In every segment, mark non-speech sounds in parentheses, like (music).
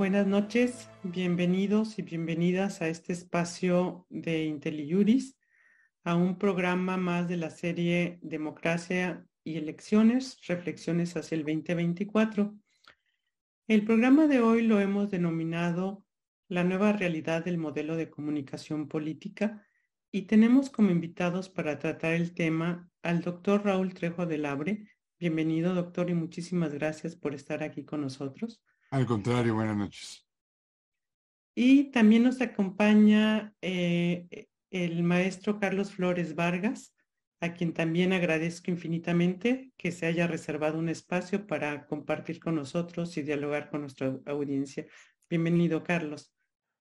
Buenas noches, bienvenidos y bienvenidas a este espacio de IntelliJuris, a un programa más de la serie Democracia y Elecciones, Reflexiones hacia el 2024. El programa de hoy lo hemos denominado La nueva realidad del modelo de comunicación política y tenemos como invitados para tratar el tema al doctor Raúl Trejo del Abre. Bienvenido, doctor, y muchísimas gracias por estar aquí con nosotros. Al contrario, buenas noches. Y también nos acompaña eh, el maestro Carlos Flores Vargas, a quien también agradezco infinitamente que se haya reservado un espacio para compartir con nosotros y dialogar con nuestra audiencia. Bienvenido, Carlos.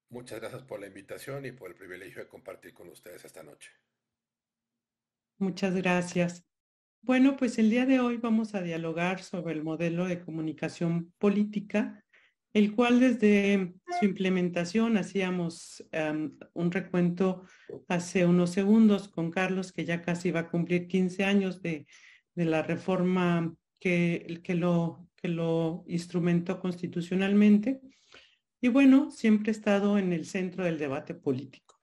Muchas gracias por la invitación y por el privilegio de compartir con ustedes esta noche. Muchas gracias. Bueno, pues el día de hoy vamos a dialogar sobre el modelo de comunicación política, el cual desde su implementación hacíamos un recuento hace unos segundos con Carlos, que ya casi va a cumplir 15 años de, de la reforma que, que, lo, que lo instrumentó constitucionalmente. Y bueno, siempre ha estado en el centro del debate político.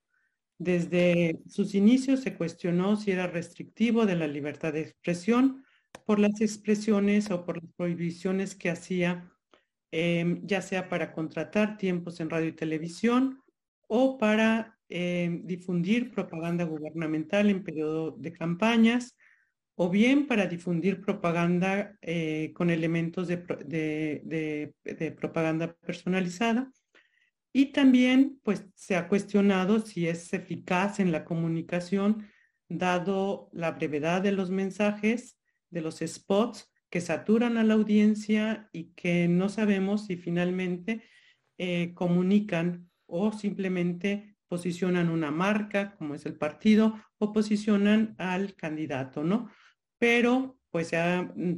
Desde sus inicios se cuestionó si era restrictivo de la libertad de expresión por las expresiones o por las prohibiciones que hacía, em, ya sea para contratar tiempos en radio y televisión o para em, difundir propaganda gubernamental en periodo de campañas o bien para difundir propaganda eh, con elementos de propaganda personalizada y también, pues, se ha cuestionado si es eficaz en la comunicación, dado la brevedad de los mensajes, de los spots que saturan a la audiencia y que no sabemos si finalmente eh, comunican o simplemente posicionan una marca, como es el partido, o posicionan al candidato, ¿no? Pero, pues, mm,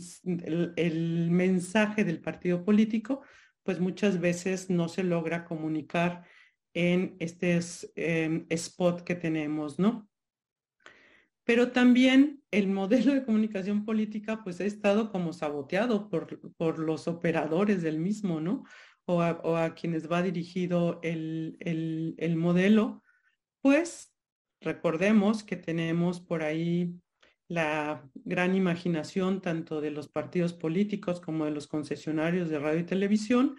el mensaje del partido político pues muchas veces no se logra comunicar en este em, spot que tenemos, ¿no? Pero también el modelo de comunicación política pues ha estado como saboteado por, por los operadores del mismo, ¿no? O a, quienes va dirigido el, el, el modelo, pues recordemos que tenemos por ahí la gran imaginación tanto de los partidos políticos como de los concesionarios de radio y televisión,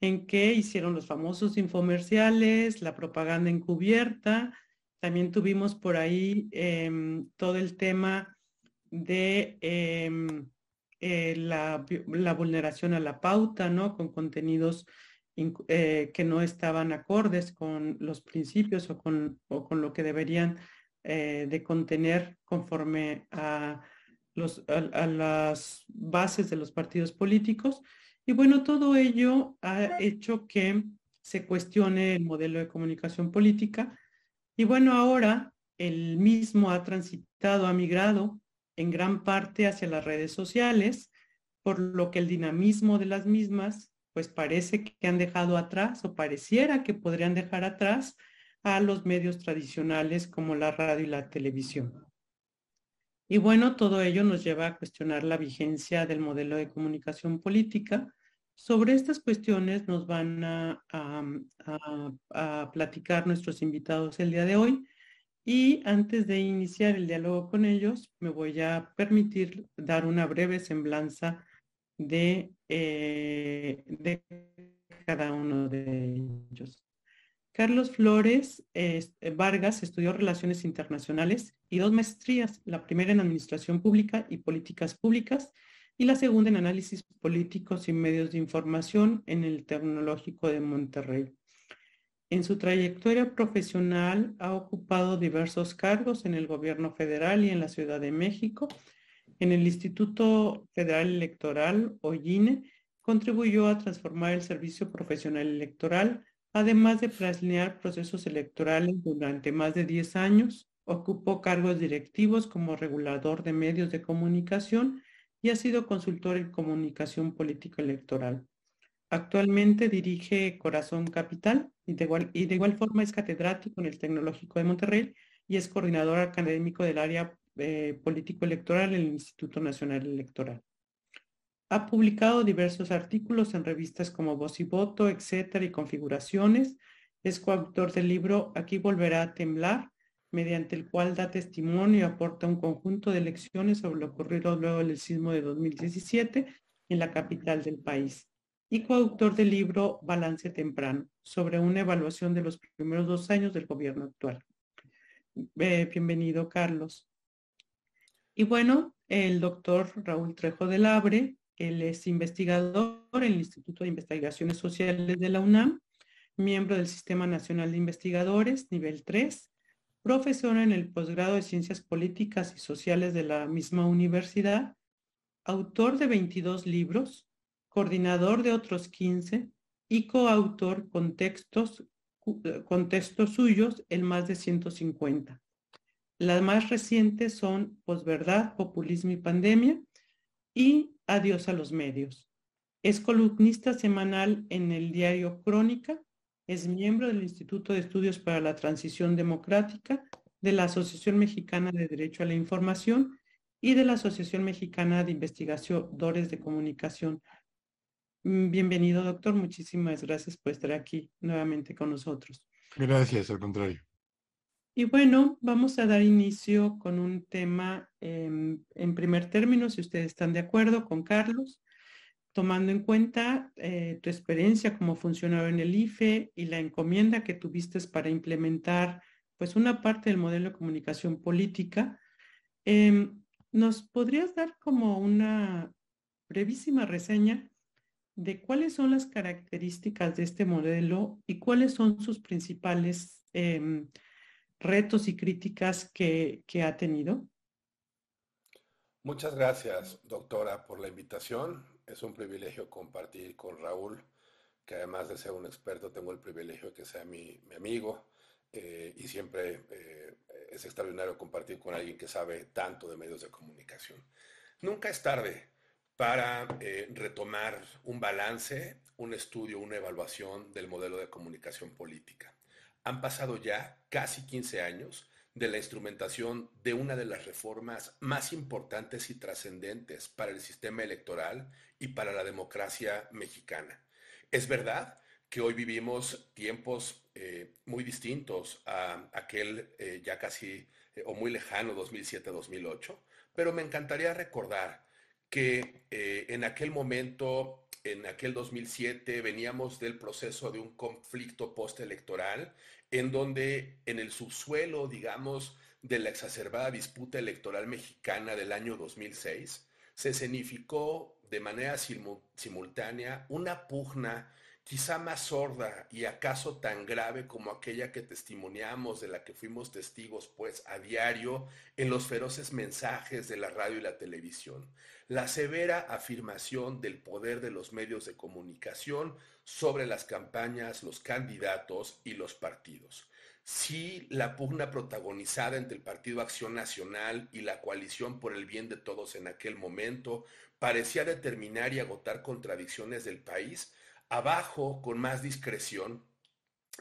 en que hicieron los famosos infomerciales, la propaganda encubierta. También tuvimos por ahí em, todo el tema de em, eh, la, vulneración a la pauta, ¿no? Con contenidos eh, que no estaban acordes con los principios o con, o con lo que deberían eh, de contener conforme a, los, a, las bases de los partidos políticos. Y bueno, todo ello ha hecho que se cuestione el modelo de comunicación política. Y bueno, ahora el mismo ha transitado, ha migrado en gran parte hacia las redes sociales, por lo que el dinamismo de las mismas, pues parece que han dejado atrás o pareciera que podrían dejar atrás a los medios tradicionales como la radio y la televisión. Y bueno, todo ello nos lleva a cuestionar la vigencia del modelo de comunicación política. Sobre estas cuestiones nos van a, platicar nuestros invitados el día de hoy. Y antes de iniciar el diálogo con ellos, me voy a permitir dar una breve semblanza de, eh, de cada uno de ellos. Carlos Flores eh, Vargas estudió Relaciones Internacionales y dos maestrías, la primera en Administración Pública y Políticas Públicas y la segunda en Análisis Políticos y Medios de Información en el Tecnológico de Monterrey. En su trayectoria profesional ha ocupado diversos cargos en el gobierno federal y en la Ciudad de México. En el Instituto Federal Electoral, o INE, contribuyó a transformar el servicio profesional electoral Además de planear procesos electorales durante más de 10 años, ocupó cargos directivos como regulador de medios de comunicación y ha sido consultor en comunicación política electoral. Actualmente dirige Corazón Capital y de, igual, y de igual forma es catedrático en el Tecnológico de Monterrey y es coordinador académico del área eh, político electoral en el Instituto Nacional Electoral. Ha publicado diversos artículos en revistas como Voz y Voto, etcétera, y Configuraciones. Es coautor del libro Aquí volverá a temblar, mediante el cual da testimonio y aporta un conjunto de lecciones sobre lo ocurrido luego del sismo de 2017 en la capital del país. Y coautor del libro Balance Temprano, sobre una evaluación de los primeros dos años del gobierno actual. Bienvenido, Carlos. Y bueno, el doctor Raúl Trejo del Abre, él es investigador en el Instituto de Investigaciones Sociales de la UNAM, miembro del Sistema Nacional de Investigadores, nivel 3, profesor en el posgrado de Ciencias Políticas y Sociales de la misma universidad, autor de 22 libros, coordinador de otros 15 y coautor con textos, con textos suyos en más de 150. Las más recientes son Posverdad, Populismo y Pandemia y Adiós a los medios. Es columnista semanal en el diario Crónica, es miembro del Instituto de Estudios para la Transición Democrática, de la Asociación Mexicana de Derecho a la Información y de la Asociación Mexicana de Investigadores de Comunicación. Mm, bienvenido, doctor. Muchísimas gracias por estar aquí nuevamente con nosotros. Gracias, al contrario. Y bueno, vamos a dar inicio con un tema em, en primer término, si ustedes están de acuerdo con Carlos, tomando en cuenta eh, tu experiencia como funcionario en el IFE y la encomienda que tuviste para implementar pues una parte del modelo de comunicación política. Em, ¿Nos podrías dar como una brevísima reseña de cuáles son las características de este modelo y cuáles son sus principales em, retos y críticas que, ha tenido? Muchas gracias, doctora, por la invitación. Es un privilegio compartir con Raúl, que además de ser un experto, tengo el privilegio de que sea mi, amigo eh, y siempre eh, es extraordinario compartir con alguien que sabe tanto de medios de comunicación. Nunca es tarde para eh, retomar un balance, un estudio, una evaluación del modelo de comunicación política. Han pasado ya casi 15 años de la instrumentación de una de las reformas más importantes y trascendentes para el sistema electoral y para la democracia mexicana. Es verdad que hoy vivimos tiempos eh, muy distintos a aquel eh, ya casi eh, o muy lejano 2007-2008, pero me encantaría recordar que en aquel momento en aquel 2007 veníamos del proceso de un conflicto postelectoral en donde en el subsuelo, digamos, de la exacerbada disputa electoral mexicana del año 2006, se escenificó de manera simultánea una pugna quizá más sorda y acaso tan grave como aquella que testimoniamos, de la que fuimos testigos pues a diario en los feroces mensajes de la radio y la televisión, la severa afirmación del poder de los medios de comunicación sobre las campañas, los candidatos y los partidos. Si la pugna protagonizada entre el Partido Acción Nacional y la coalición por el bien de todos en aquel momento parecía determinar y agotar contradicciones del país, Abajo, con más discreción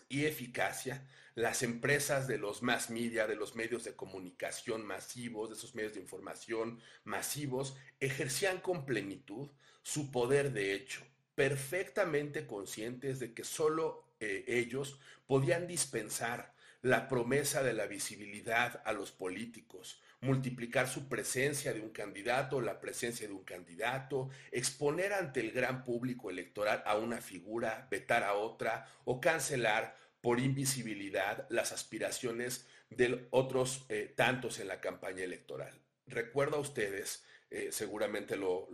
y eficacia, las empresas de los mass media, de los medios de comunicación masivos, de esos medios de información masivos, ejercían con plenitud su poder de hecho, perfectamente conscientes de que solo eh, ellos podían dispensar la promesa de la visibilidad a los políticos, multiplicar su presencia de un candidato, la presencia de un candidato, exponer ante el gran público electoral a una figura, vetar a otra o cancelar por invisibilidad las aspiraciones de otros eh, tantos en la campaña electoral. Recuerdo a ustedes eh, seguramente lo,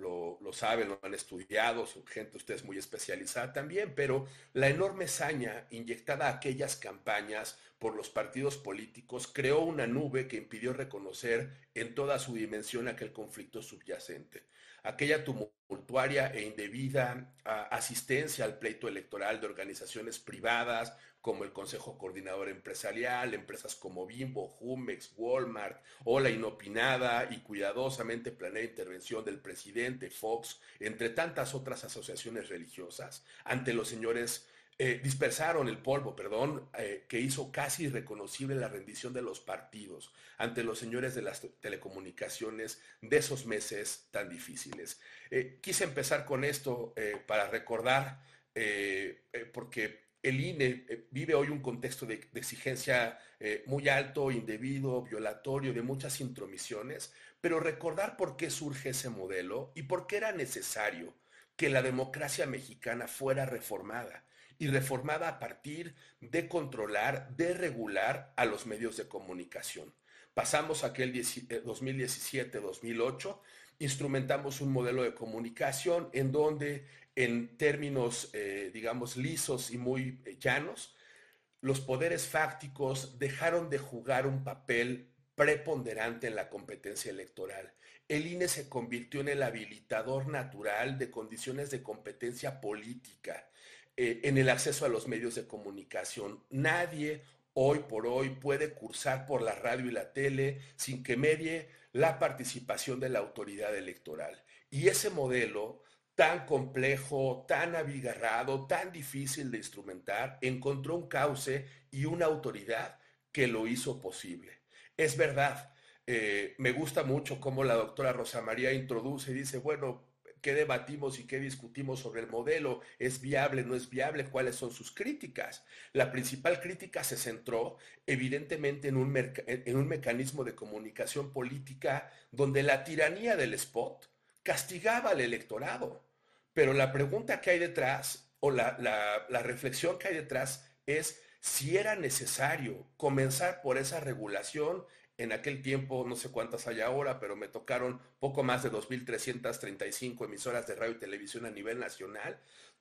saben, lo han estudiado, son gente ustedes muy especializada también, pero la enorme saña inyectada a aquellas campañas por los partidos políticos creó una nube que impidió reconocer en toda su dimensión aquel conflicto subyacente. Aquella tumultuaria e indebida ah, asistencia al pleito electoral de organizaciones privadas, como el Consejo Coordinador Empresarial, empresas como Bimbo, Jumex, Walmart, o la inopinada y cuidadosamente planeada intervención del presidente Fox, entre tantas otras asociaciones religiosas, ante los señores eh, dispersaron el polvo, perdón, eh, que hizo casi irreconocible la rendición de los partidos ante los señores de las telecomunicaciones de esos meses tan difíciles. Eh, quise empezar con esto para recordar, porque el INE vive hoy un contexto de, exigencia muy alto, indebido, violatorio, de muchas intromisiones, pero recordar por qué surge ese modelo y por qué era necesario que la democracia mexicana fuera reformada y reformada a partir de controlar, de regular a los medios de comunicación. Pasamos aquel 2017-2008, eh, instrumentamos un modelo de comunicación en donde en términos, eh, digamos, lisos y muy eh, llanos, los poderes fácticos dejaron de jugar un papel preponderante en la competencia electoral. El INE se convirtió en el habilitador natural de condiciones de competencia política eh, en el acceso a los medios de comunicación. Nadie hoy por hoy puede cursar por la radio y la tele sin que medie la participación de la autoridad electoral. Y ese modelo tan complejo, tan abigarrado, tan difícil de instrumentar, encontró un cauce y una autoridad que lo hizo posible. Es verdad, eh, me gusta mucho cómo la doctora Rosa María introduce y dice, bueno, qué debatimos y qué discutimos sobre el modelo, es viable, no es viable, cuáles son sus críticas. La principal crítica se centró evidentemente en un, en un mecanismo de comunicación política donde la tiranía del spot castigaba al electorado. Pero la pregunta que hay detrás, o la, la reflexión que hay detrás, es si era necesario comenzar por esa regulación en aquel tiempo, no sé cuántas hay ahora, pero me tocaron poco más de 2.335 emisoras de radio y televisión a nivel nacional.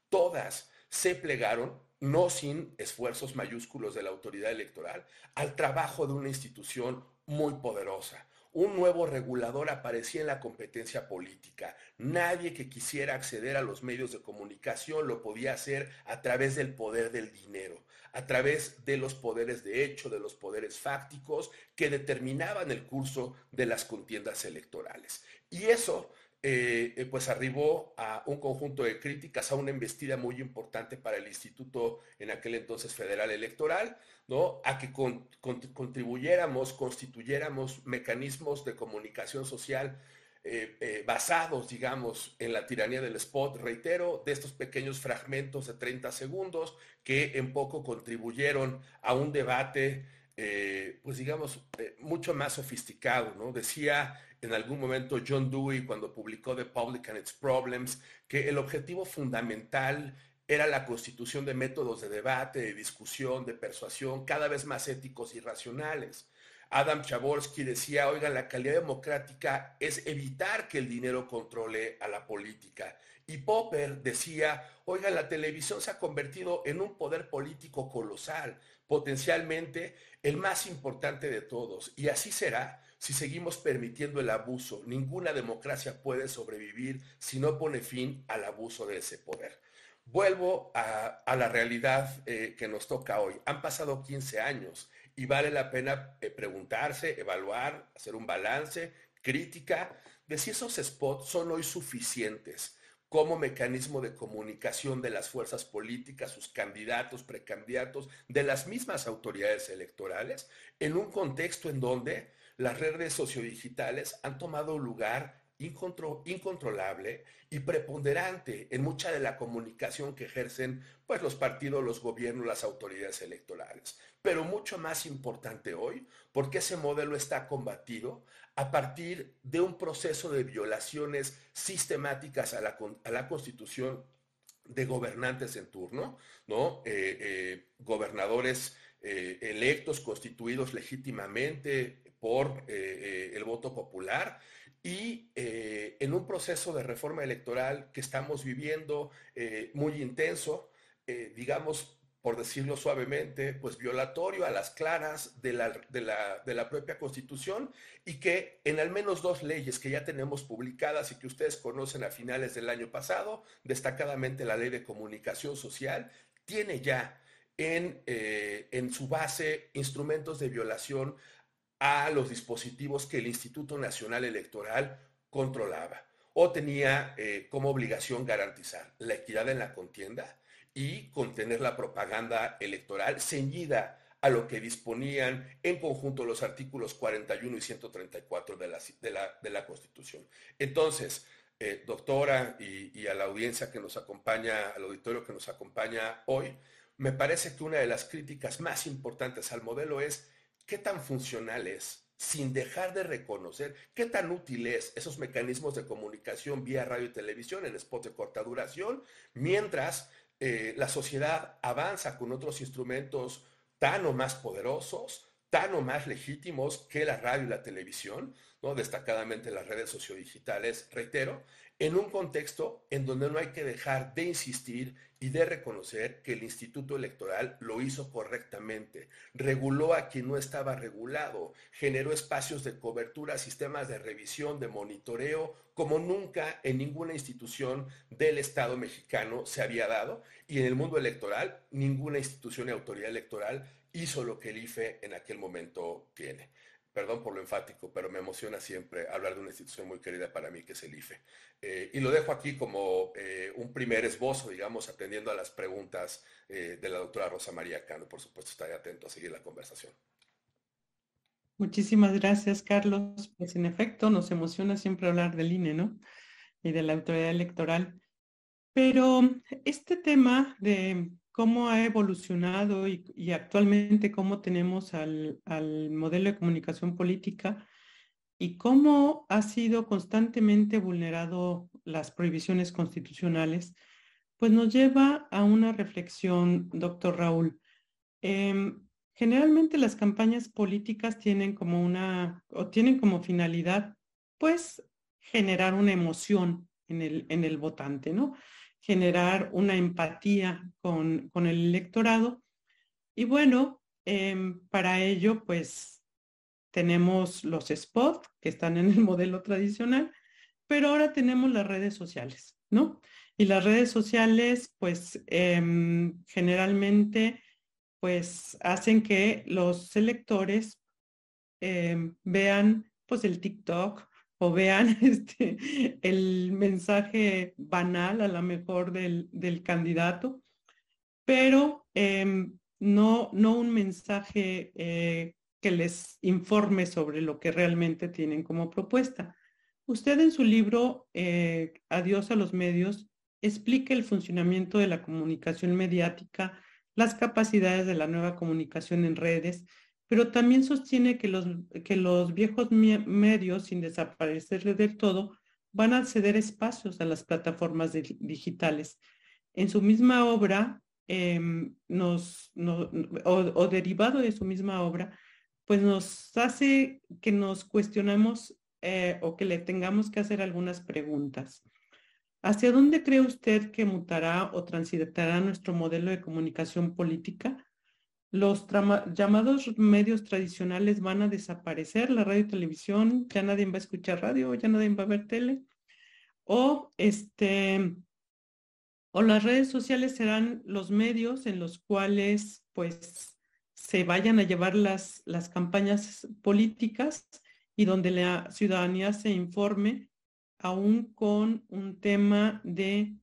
Todas se plegaron, no sin esfuerzos mayúsculos de la autoridad electoral, al trabajo de una institución muy poderosa. Un nuevo regulador aparecía en la competencia política. Nadie que quisiera acceder a los medios de comunicación lo podía hacer a través del poder del dinero a través de los poderes de hecho, de los poderes fácticos que determinaban el curso de las contiendas electorales. Y eso eh, eh, pues arribó a un conjunto de críticas, a una embestida muy importante para el Instituto en aquel entonces Federal Electoral, ¿no? A que contribuyéramos, constituyéramos mecanismos de comunicación social eh, eh, basados, digamos, en la tiranía del spot, reitero, de estos pequeños fragmentos de 30 segundos que en poco contribuyeron a un debate, eh, pues digamos, mucho más sofisticado, ¿no? Decía en algún momento John Dewey cuando publicó The Public and Its Problems que el objetivo fundamental era la constitución de métodos de debate, de discusión, de persuasión, cada vez más éticos y racionales. Adam Chaborsky decía, oigan, la calidad democrática es evitar que el dinero controle a la política. Y Popper decía, oigan, la televisión se ha convertido en un poder político colosal, potencialmente el más importante de todos. Y así será si seguimos permitiendo el abuso. Ninguna democracia puede sobrevivir si no pone fin al abuso de ese poder. Vuelvo a, la realidad eh, que nos toca hoy. Han pasado 15 años y vale la pena eh, preguntarse, evaluar, hacer un balance, crítica de si esos spots son hoy suficientes como mecanismo de comunicación de las fuerzas políticas, sus candidatos, precandidatos, de las mismas autoridades electorales, en un contexto en donde las redes sociodigitales han tomado un incontrolable y preponderante en mucha de la comunicación que ejercen pues, los partidos, los gobiernos, las autoridades electorales. Pero mucho más importante hoy, porque ese modelo está combatido a partir de un proceso de violaciones sistemáticas a la, a la Constitución de gobernantes en turno, ¿no? Eh, eh, gobernadores eh, electos, constituidos legítimamente por el voto popular, y eh, en un proceso de reforma electoral que estamos viviendo eh, muy intenso, eh, digamos, por decirlo suavemente, pues violatorio a las claras de la, de, la, de la, propia Constitución y que en al menos dos leyes que ya tenemos publicadas y que ustedes conocen a finales del año pasado, destacadamente la ley de comunicación social, tiene ya en, en su base instrumentos de violación a los dispositivos que el Instituto Nacional Electoral controlaba o tenía eh, como obligación garantizar la equidad en la contienda y contener la propaganda electoral ceñida a lo que disponían en conjunto los artículos 41 y 134 de la, de la, de la Constitución. Entonces, eh, doctora, y, a la audiencia que nos acompaña, al auditorio que nos acompaña hoy, me parece que una de las críticas más importantes al modelo es qué tan funcional es, sin dejar de reconocer qué tan útil es esos mecanismos de comunicación vía radio y televisión en spots de corta duración, mientras eh, la sociedad avanza con otros instrumentos tan o más poderosos, tan o más legítimos que la radio y la televisión, ¿no? destacadamente las redes sociodigitales, reitero, en un contexto en donde no hay que dejar de insistir y de reconocer que el Instituto Electoral lo hizo correctamente, reguló a quien no estaba regulado, generó espacios de cobertura, sistemas de revisión, de monitoreo, como nunca en ninguna institución del Estado mexicano se había dado, y en el mundo electoral ninguna institución y autoridad electoral hizo lo que el IFE en aquel momento tiene perdón por lo enfático, pero me emociona siempre hablar de una institución muy querida para mí que es el IFE. Eh, y lo dejo aquí como eh, un primer esbozo, digamos, atendiendo a las preguntas eh, de la doctora Rosa María Cano. Por supuesto, estaré atento a seguir la conversación. Muchísimas gracias, Carlos. Pues en efecto, nos emociona siempre hablar del INE, ¿no? Y de la autoridad electoral. Pero este tema de cómo ha evolucionado y, actualmente cómo tenemos al, modelo de comunicación política y cómo ha sido constantemente vulnerado las prohibiciones constitucionales, pues nos lleva a una reflexión, doctor Raúl. Em, generalmente las campañas políticas tienen como una, o tienen como finalidad, pues, generar una emoción en el, en el votante, ¿no? Generar una empatía con, el electorado. Y bueno, em, para ello, pues tenemos los spots que están en el modelo tradicional, pero ahora tenemos las redes sociales, ¿no? Y las redes sociales, pues em, generalmente, pues hacen que los electores em, vean pues el TikTok o vean (laughs) este, el mensaje banal a lo mejor del, del candidato, pero em, no, no un mensaje eh, que les informe sobre lo que realmente tienen como propuesta. Usted en su libro eh, Adiós a los medios explica el funcionamiento de la comunicación mediática, las capacidades de la nueva comunicación en redes, pero también sostiene que los, que los viejos medios, sin desaparecer del todo, van a ceder espacios a las plataformas digitales. En su misma obra, em, o, derivado de su misma obra, pues nos hace que nos cuestionemos eh, o que le tengamos que hacer algunas preguntas. ¿Hacia dónde cree usted que mutará o transitará nuestro modelo de comunicación política? Los llamados medios tradicionales van a desaparecer, la radio y televisión, ya nadie va a escuchar radio, ya nadie va a ver tele, o este, o las redes sociales serán los medios en los cuales pues se vayan a llevar las, las campañas políticas y donde la ciudadanía se informe aún con un tema de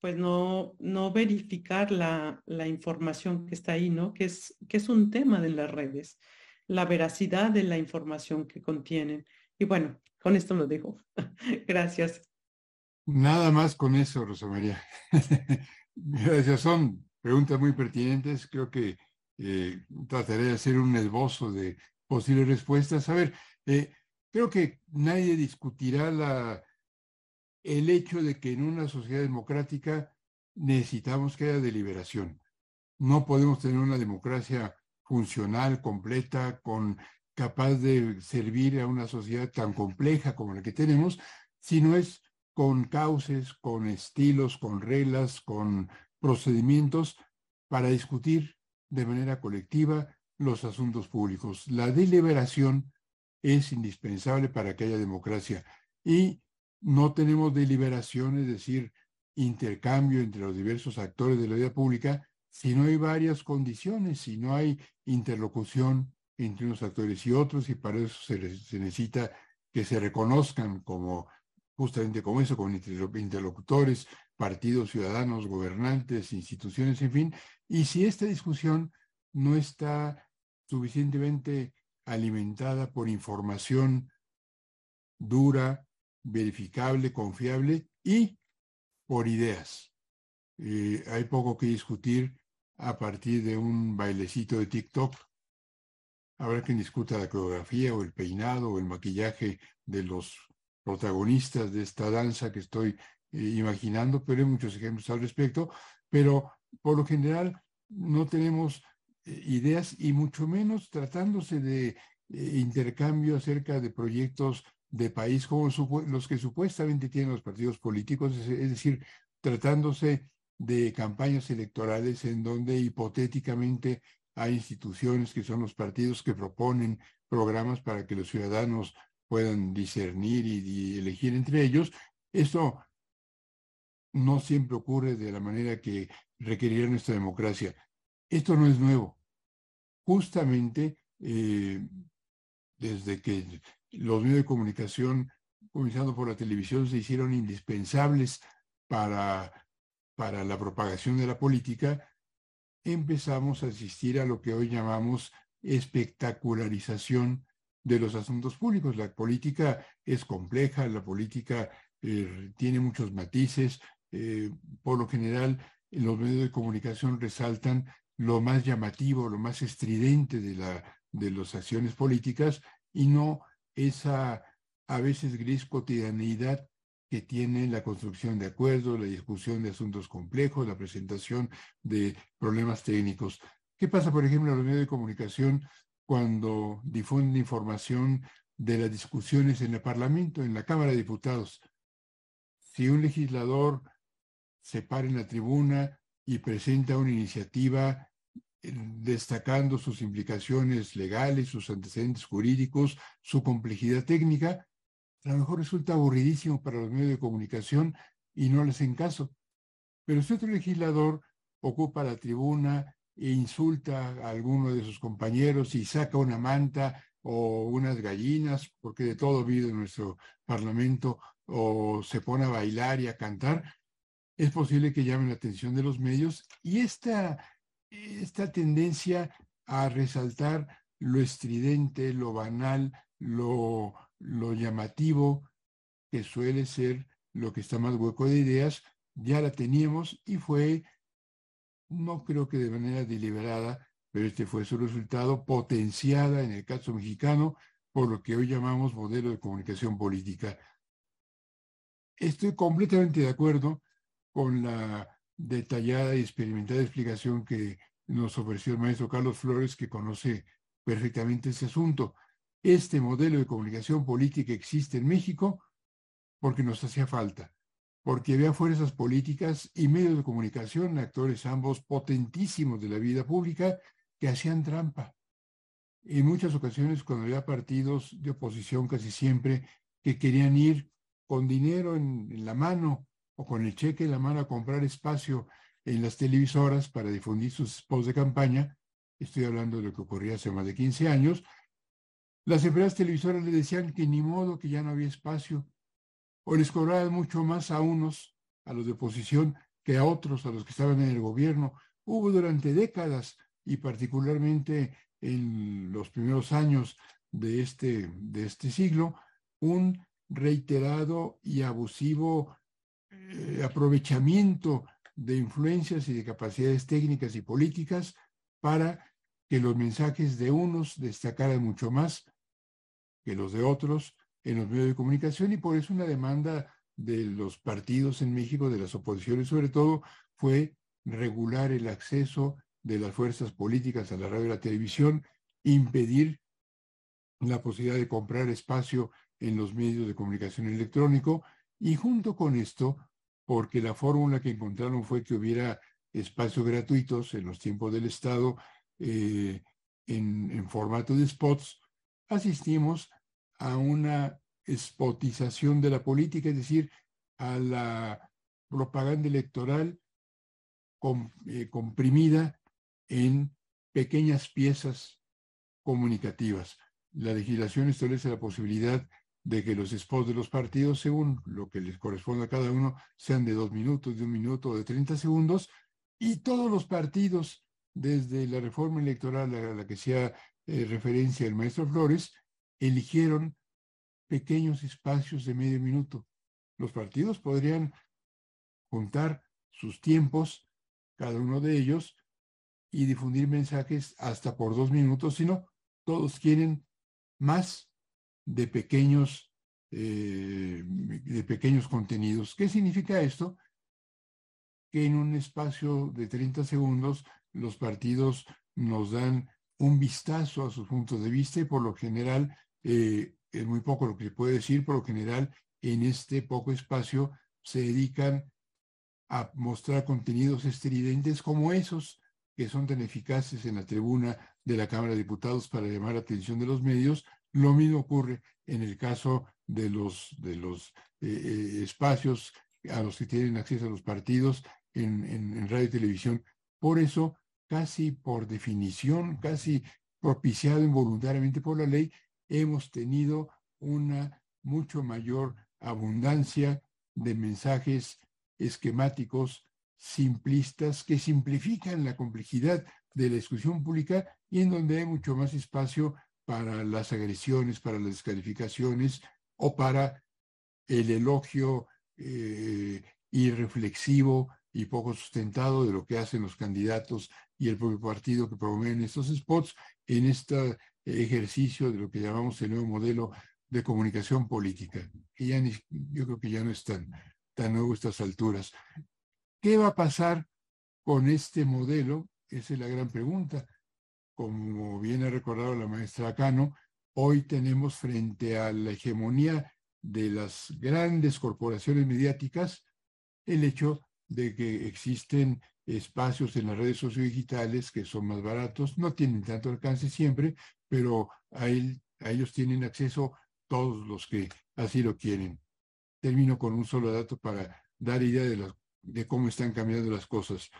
pues no, no verificar la, información que está ahí, ¿no? Que es, que es un tema de las redes, la veracidad de la información que contienen. Y bueno, con esto lo dejo. (laughs) Gracias. Nada más con eso, Rosa María. (laughs) Gracias, son preguntas muy pertinentes. Creo que eh, trataré de hacer un esbozo de posibles respuestas. A ver, eh, creo que nadie discutirá la el hecho de que en una sociedad democrática necesitamos que haya deliberación. No podemos tener una democracia funcional, completa, con capaz de servir a una sociedad tan compleja como la que tenemos, si no es con cauces, con estilos, con reglas, con procedimientos para discutir de manera colectiva los asuntos públicos. La deliberación es indispensable para que haya democracia y no tenemos deliberación, es decir, intercambio entre los diversos actores de la vida pública, si no hay varias condiciones, si no hay interlocución entre unos actores y otros, y para eso se, necesita que se reconozcan como justamente como eso, con interlocutores, partidos, ciudadanos, gobernantes, instituciones, en fin. Y si esta discusión no está suficientemente alimentada por información dura, verificable, confiable y por ideas. Eh, hay poco que discutir a partir de un bailecito de TikTok. Habrá quien discuta la coreografía o el peinado o el maquillaje de los protagonistas de esta danza que estoy eh, imaginando, pero hay muchos ejemplos al respecto. Pero por lo general no tenemos eh, ideas y mucho menos tratándose de intercambio acerca de proyectos de país como los que supuestamente tienen los partidos políticos, es, decir, tratándose de campañas electorales en donde hipotéticamente hay instituciones que son los partidos que proponen programas para que los ciudadanos puedan discernir y, elegir entre ellos. Esto no siempre ocurre de la manera que requeriría nuestra democracia. Esto no es nuevo. Justamente eh, desde que los medios de comunicación, comenzando por la televisión, se hicieron indispensables para, para la propagación de la política, empezamos a asistir a lo que hoy llamamos espectacularización de los asuntos públicos. La política es compleja, la política eh, tiene muchos matices. Eh, por lo general, los medios de comunicación resaltan lo más llamativo, lo más estridente de, la, de las acciones políticas y no esa a veces gris cotidianidad que tiene la construcción de acuerdos, la discusión de asuntos complejos, la presentación de problemas técnicos. ¿Qué pasa, por ejemplo, en los medios de comunicación cuando difunden información de las discusiones en el Parlamento, en la Cámara de Diputados? Si un legislador se para en la tribuna y presenta una iniciativa destacando sus implicaciones legales, sus antecedentes jurídicos, su complejidad técnica, a lo mejor resulta aburridísimo para los medios de comunicación y no les hacen caso. Pero si otro legislador ocupa la tribuna e insulta a alguno de sus compañeros y saca una manta o unas gallinas, porque de todo vive en nuestro parlamento, o se pone a bailar y a cantar, es posible que llamen la atención de los medios y esta esta tendencia a resaltar lo estridente, lo banal, lo, llamativo, que suele ser lo que está más hueco de ideas, ya la teníamos y fue, no creo que de manera deliberada, pero este fue su resultado, potenciada en el caso mexicano por lo que hoy llamamos modelo de comunicación política. Estoy completamente de acuerdo con la detallada y experimentada explicación que nos ofreció el maestro Carlos Flores, que conoce perfectamente ese asunto. Este modelo de comunicación política existe en México porque nos hacía falta, porque había fuerzas políticas y medios de comunicación, actores ambos potentísimos de la vida pública, que hacían trampa. En muchas ocasiones, cuando había partidos de oposición, casi siempre, que querían ir con dinero en, en la mano o con el cheque en la mano a comprar espacio en las televisoras para difundir sus spots de campaña, estoy hablando de lo que ocurría hace más de 15 años, las empresas televisoras le decían que ni modo, que ya no había espacio, o les cobraban mucho más a unos, a los de oposición, que a otros, a los que estaban en el gobierno. Hubo durante décadas, y particularmente en los primeros años de este, de este siglo, un reiterado y abusivo aprovechamiento de influencias y de capacidades técnicas y políticas para que los mensajes de unos destacaran mucho más que los de otros en los medios de comunicación. Y por eso una demanda de los partidos en México, de las oposiciones sobre todo, fue regular el acceso de las fuerzas políticas a la radio y la televisión, impedir la posibilidad de comprar espacio en los medios de comunicación electrónico. Y junto con esto, porque la fórmula que encontraron fue que hubiera espacios gratuitos en los tiempos del Estado eh, en, en formato de spots, asistimos a una spotización de la política, es decir, a la propaganda electoral eh, comprimida en pequeñas piezas comunicativas. La legislación establece la posibilidad de que los spots de los partidos, según lo que les corresponde a cada uno, sean de dos minutos, de un minuto de 30 segundos, y todos los partidos, desde la reforma electoral a la que sea eh, referencia el maestro Flores, eligieron pequeños espacios de medio minuto. Los partidos podrían juntar sus tiempos, cada uno de ellos, y difundir mensajes hasta por dos minutos, sino todos quieren más de pequeños, eh, de pequeños contenidos. ¿Qué significa esto? Que en un espacio de 30 segundos los partidos nos dan un vistazo a sus puntos de vista y por lo general eh, es muy poco lo que se puede decir, por lo general en este poco espacio se dedican a mostrar contenidos estridentes como esos que son tan eficaces en la tribuna de la Cámara de Diputados para llamar la atención de los medios. Lo mismo ocurre en el caso de los, de los eh, eh, espacios a los que tienen acceso a los partidos en, en radio y televisión. Por eso, casi por definición, casi propiciado involuntariamente por la ley, hemos tenido una mucho mayor abundancia de mensajes esquemáticos simplistas que simplifican la complejidad de la discusión pública y en donde hay mucho más espacio para las agresiones, para las descalificaciones o para el elogio eh, irreflexivo y poco sustentado de lo que hacen los candidatos y el propio partido que promueven estos spots en este ejercicio de lo que llamamos el nuevo modelo de comunicación política, que ya yo creo que ya no es tan, tan nuevo a estas alturas. ¿Qué va a pasar con este modelo? Esa es la gran pregunta. Como bien ha recordado la maestra Cano, hoy tenemos frente a la hegemonía de las grandes corporaciones mediáticas el hecho de que existen espacios en las redes sociodigitales que son más baratos, no tienen tanto alcance siempre, pero a, ellos tienen acceso todos los que así lo quieren. Termino con un solo dato para dar idea de, de cómo están cambiando las cosas.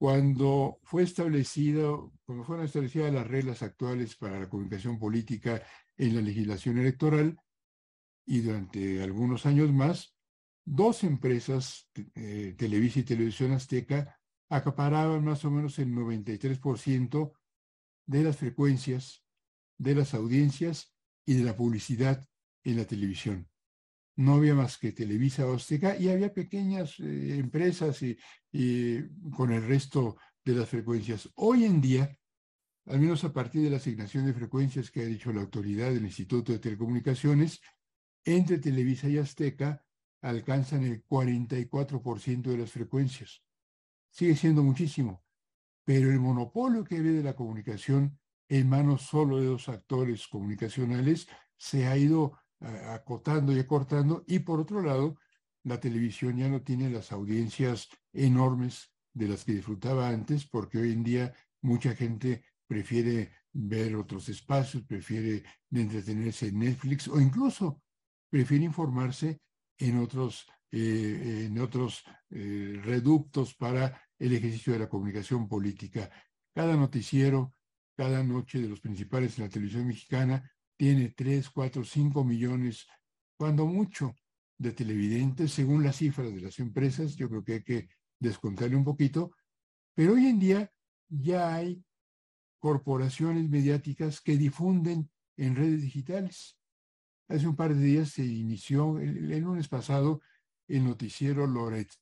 Cuando fue cuando fueron establecidas las reglas actuales para la comunicación política en la legislación electoral, y durante algunos años más, dos empresas, eh, Televisa y Televisión Azteca, acaparaban más o menos el 93% de las frecuencias, de las audiencias y de la publicidad en la televisión. No había más que Televisa Azteca y había pequeñas eh, empresas y, con el resto de las frecuencias. Hoy en día, al menos a partir de la asignación de frecuencias que ha dicho la autoridad del Instituto de Telecomunicaciones, entre Televisa y Azteca alcanzan el 44% de las frecuencias. Sigue siendo muchísimo, pero el monopolio que ve de la comunicación en manos solo de dos actores comunicacionales se ha ido acotando y acortando y por otro lado, la televisión ya no tiene las audiencias enormes de las que disfrutaba antes porque hoy en día mucha gente prefiere ver otros espacios, prefiere entretenerse en Netflix o incluso prefiere informarse en otros, eh, en otros eh, reductos para el ejercicio de la comunicación política. Cada noticiero, cada noche de los principales en la televisión mexicana tiene tres, cuatro, cinco millones, cuando mucho, de televidentes, según las cifras de las empresas. Yo creo que hay que descontarle un poquito, pero hoy en día ya hay corporaciones mediáticas que difunden en redes digitales. Hace un par de días se inició, el, lunes pasado, el noticiero Loret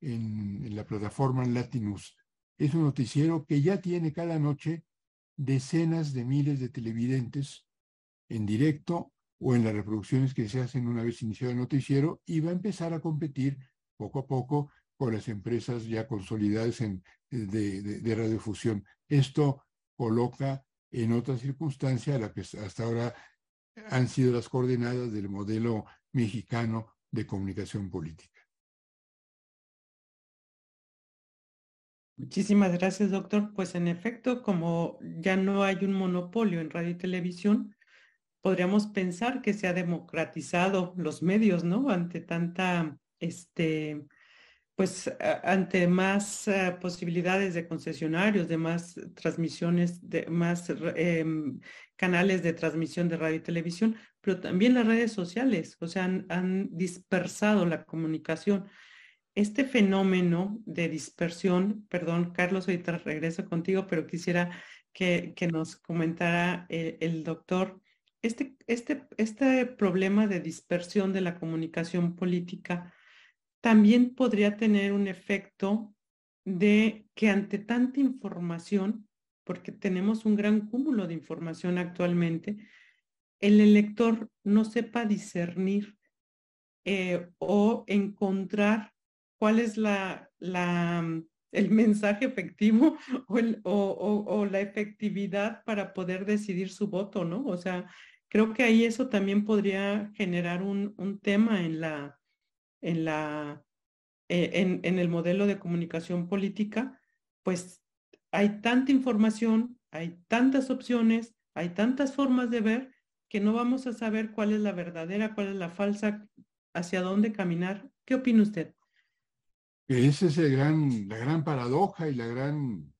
en, la plataforma Latinus. Es un noticiero que ya tiene cada noche decenas de miles de televidentes en directo o en las reproducciones que se hacen una vez iniciado el noticiero y va a empezar a competir poco a poco con las empresas ya consolidadas en, de, de, radiofusión. Esto coloca en otra circunstancia a la que hasta ahora han sido las coordenadas del modelo mexicano de comunicación política. Muchísimas gracias, doctor. Pues en efecto, como ya no hay un monopolio en radio y televisión, podríamos pensar que se ha democratizado los medios, ¿no? Ante tanta, este, pues ante más eh, posibilidades de concesionarios, de más transmisiones, de más em, canales de transmisión de radio y televisión, pero también las redes sociales, o sea, han, dispersado la comunicación. Este fenómeno de dispersión, perdón, Carlos, ahorita regreso contigo, pero quisiera que, nos comentara el, el doctor, este, este, este problema de dispersión de la comunicación política, también podría tener un efecto de que ante tanta información, porque tenemos un gran cúmulo de información actualmente, el elector no sepa discernir eh, o encontrar cuál es la, la, el mensaje efectivo (laughs) o, o, la efectividad para poder decidir su voto, ¿no? O sea, creo que ahí eso también podría generar un, un tema en la, en, la, eh, en, el modelo de comunicación política, pues hay tanta información, hay tantas opciones, hay tantas formas de ver que no vamos a saber cuál es la verdadera, cuál es la falsa, hacia dónde caminar. ¿Qué opina usted? Esa es el gran, la gran paradoja y la gran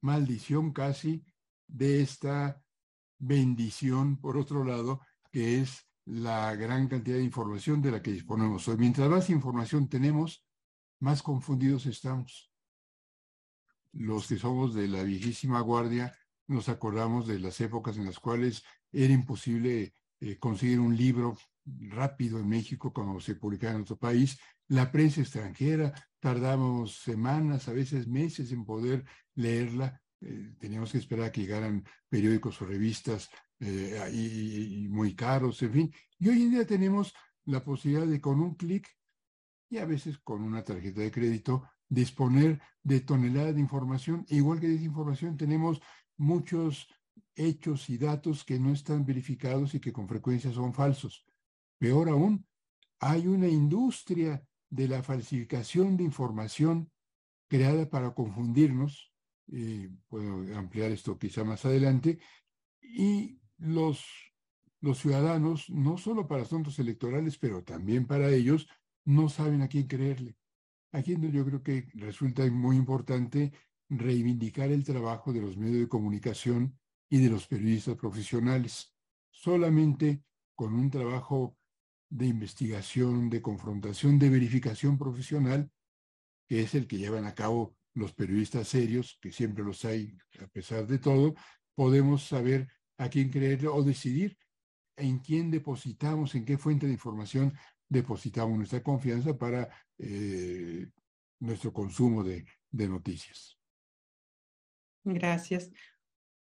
maldición casi de esta bendición, por otro lado, que es la gran cantidad de información de la que disponemos hoy. Mientras más información tenemos, más confundidos estamos. Los que somos de la viejísima guardia nos acordamos de las épocas en las cuales era imposible eh, conseguir un libro rápido en México como se publicaba en otro país. La prensa extranjera, tardamos semanas, a veces meses en poder leerla. Eh, teníamos que esperar a que llegaran periódicos o revistas eh, y, muy caros, en fin. Y hoy en día tenemos la posibilidad de con un clic y a veces con una tarjeta de crédito disponer de toneladas de información. Igual que de información tenemos muchos hechos y datos que no están verificados y que con frecuencia son falsos. Peor aún, hay una industria de la falsificación de información creada para confundirnos, puedo ampliar esto quizá más adelante, y los, los ciudadanos, no solo para asuntos electorales, pero también para ellos, no saben a quién creerle. Aquí yo creo que resulta muy importante reivindicar el trabajo de los medios de comunicación y de los periodistas profesionales. Solamente con un trabajo de investigación, de confrontación, de verificación profesional, que es el que llevan a cabo los periodistas serios, que siempre los hay a pesar de todo, podemos saber a quién creerle o decidir en quién depositamos, en qué fuente de información depositamos nuestra confianza para eh, nuestro consumo de, noticias. Gracias.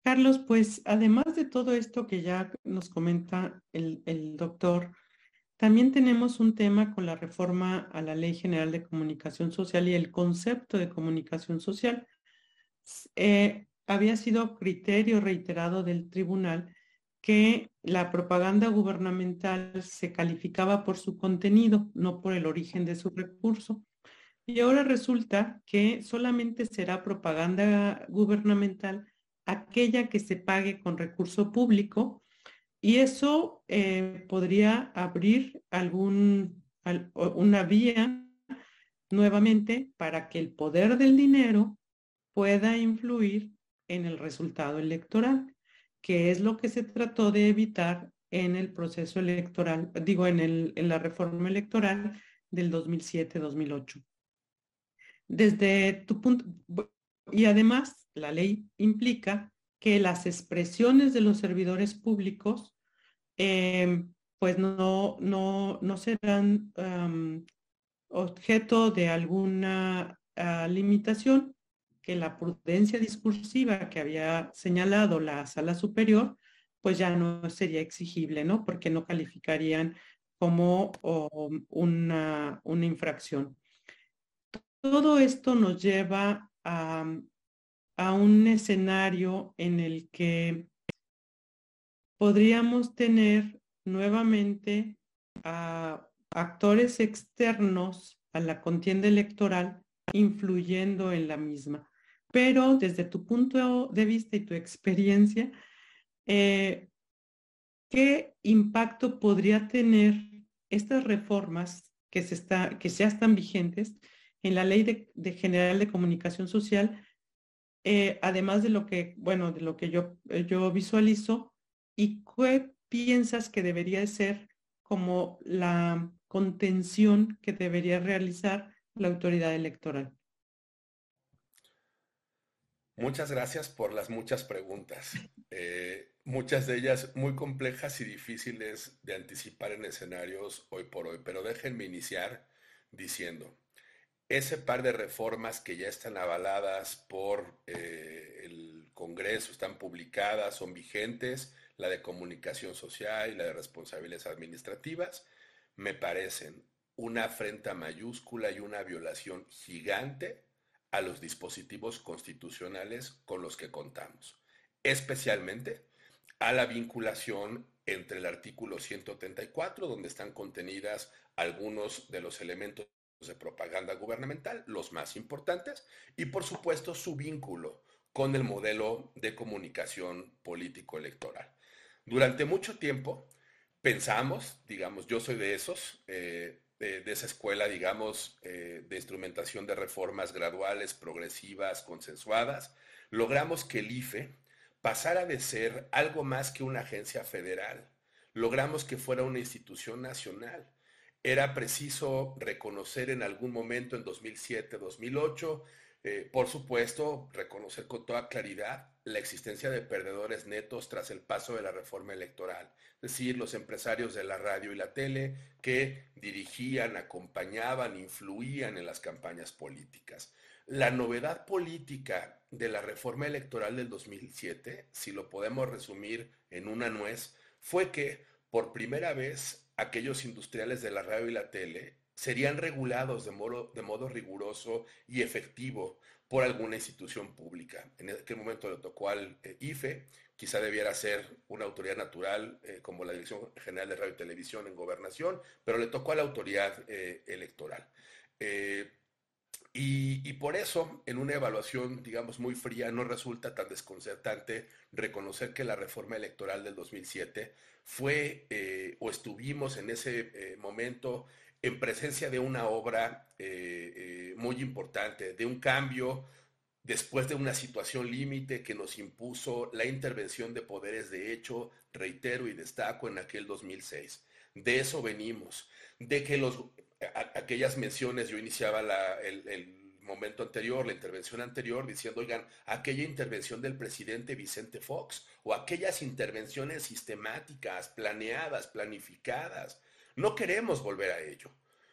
Carlos, pues además de todo esto que ya nos comenta el, el, doctor, también tenemos un tema con la reforma a la Ley General de Comunicación Social y el concepto de comunicación social. Eh, había sido criterio reiterado del tribunal que la propaganda gubernamental se calificaba por su contenido, no por el origen de su recurso. Y ahora resulta que solamente será propaganda gubernamental aquella que se pague con recurso público y eso eh, podría abrir algún, una vía nuevamente para que el poder del dinero pueda influir en el resultado electoral que es lo que se trató de evitar en el proceso electoral, digo, en, el, en la reforma electoral del 2007-2008. Desde tu punto, y además la ley implica que las expresiones de los servidores públicos em, pues no, no, no serán objeto de alguna ah, limitación que la prudencia discursiva que había señalado la sala superior, pues ya no sería exigible, ¿no? Porque no calificarían como una, una infracción. Todo esto nos lleva a, a un escenario en el que podríamos tener nuevamente a actores externos a la contienda electoral influyendo en la misma. Pero desde tu punto de vista y tu experiencia, eh, ¿qué impacto podría tener estas reformas que, se está, que ya están vigentes en la Ley de, General de Comunicación Social, eh, además de lo que, bueno, de lo que yo, eh, yo visualizo, y qué piensas que debería ser como la contención que debería realizar la autoridad electoral. Muchas gracias por las muchas preguntas. Eh, muchas de ellas muy complejas y difíciles de anticipar en escenarios hoy por hoy, pero déjenme iniciar diciendo, ese par de reformas que ya están avaladas por eh, el Congreso, están publicadas, son vigentes, la de comunicación social y la de responsabilidades administrativas, me parecen una afrenta mayúscula y una violación gigante a los dispositivos constitucionales con los que contamos, especialmente a la vinculación entre el artículo 134, donde están contenidas algunos de los elementos de propaganda gubernamental, los más importantes, y por supuesto su vínculo con el modelo de comunicación político-electoral. Durante mucho tiempo pensamos, digamos, yo soy de esos, eh, de, esa escuela, digamos, eh, de instrumentación de reformas graduales, progresivas, consensuadas, logramos que el IFE pasara de ser algo más que una agencia federal. Logramos que fuera una institución nacional. Era preciso reconocer en algún momento, en 2007, 2008, eh, por supuesto, reconocer con toda claridad la existencia de perdedores netos tras el paso de la reforma electoral, es decir, los empresarios de la radio y la tele que dirigían, acompañaban, influían en las campañas políticas. La novedad política de la reforma electoral del 2007, si lo podemos resumir en una nuez, fue que por primera vez aquellos industriales de la radio y la tele serían regulados de modo, riguroso y efectivo por alguna institución pública. En aquel momento le tocó al eh, IFE, quizá debiera ser una autoridad natural eh, como la Dirección General de Radio y Televisión en Gobernación, pero le tocó a la autoridad eh, electoral. Y, por eso, en una evaluación, digamos, muy fría, no resulta tan desconcertante reconocer que la reforma electoral del 2007 fue o estuvimos en ese momento en presencia de una obra eh, eh, muy importante, de un cambio después de una situación límite que nos impuso la intervención de poderes de hecho, reitero y destaco, en aquel 2006. De eso venimos, de que los, aquellas menciones, yo iniciaba el, momento anterior, la intervención anterior, diciendo, oigan, aquella intervención del presidente Vicente Fox o aquellas intervenciones sistemáticas, planeadas, planificadas, no queremos volver a ello.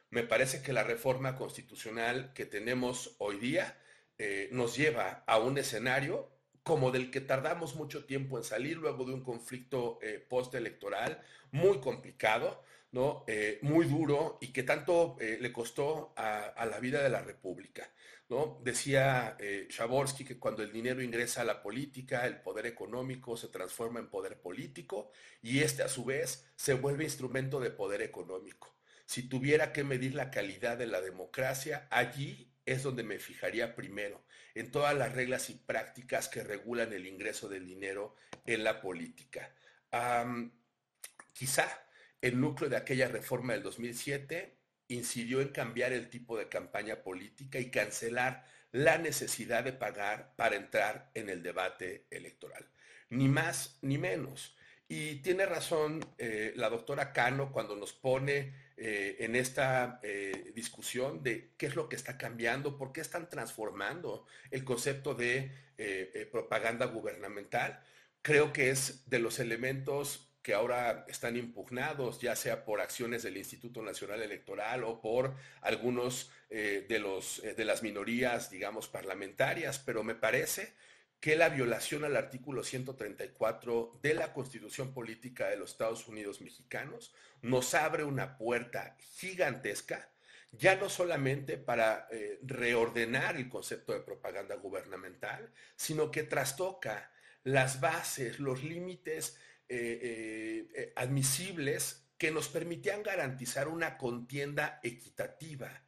Me parece que la reforma constitucional que tenemos hoy día eh, nos lleva a un escenario como del que tardamos mucho tiempo en salir luego de un conflicto eh, postelectoral muy complicado, ¿no? Eh, muy duro y que tanto le costó a, la vida de la República. ¿no? Decía Chaborsky que cuando el dinero ingresa a la política, el poder económico se transforma en poder político y este a su vez se vuelve instrumento de poder económico. Si tuviera que medir la calidad de la democracia, allí es donde me fijaría primero, en todas las reglas y prácticas que regulan el ingreso del dinero en la política. quizá el núcleo de aquella reforma del 2007 incidió en cambiar el tipo de campaña política y cancelar la necesidad de pagar para entrar en el debate electoral. Ni más ni menos. Y tiene razón eh, la doctora Cano cuando nos pone eh, en esta eh, discusión de qué es lo que está cambiando, por qué están transformando el concepto de propaganda gubernamental. Creo que es de los elementos que ahora están impugnados, ya sea por acciones del Instituto Nacional Electoral o por algunos de, los, de las minorías, digamos, parlamentarias, pero me parece que la violación al artículo 134 de la Constitución Política de los Estados Unidos Mexicanos nos abre una puerta gigantesca, ya no solamente para eh, reordenar el concepto de propaganda gubernamental, sino que trastoca las bases, los límites eh, eh, admisibles que nos permitían garantizar una contienda equitativa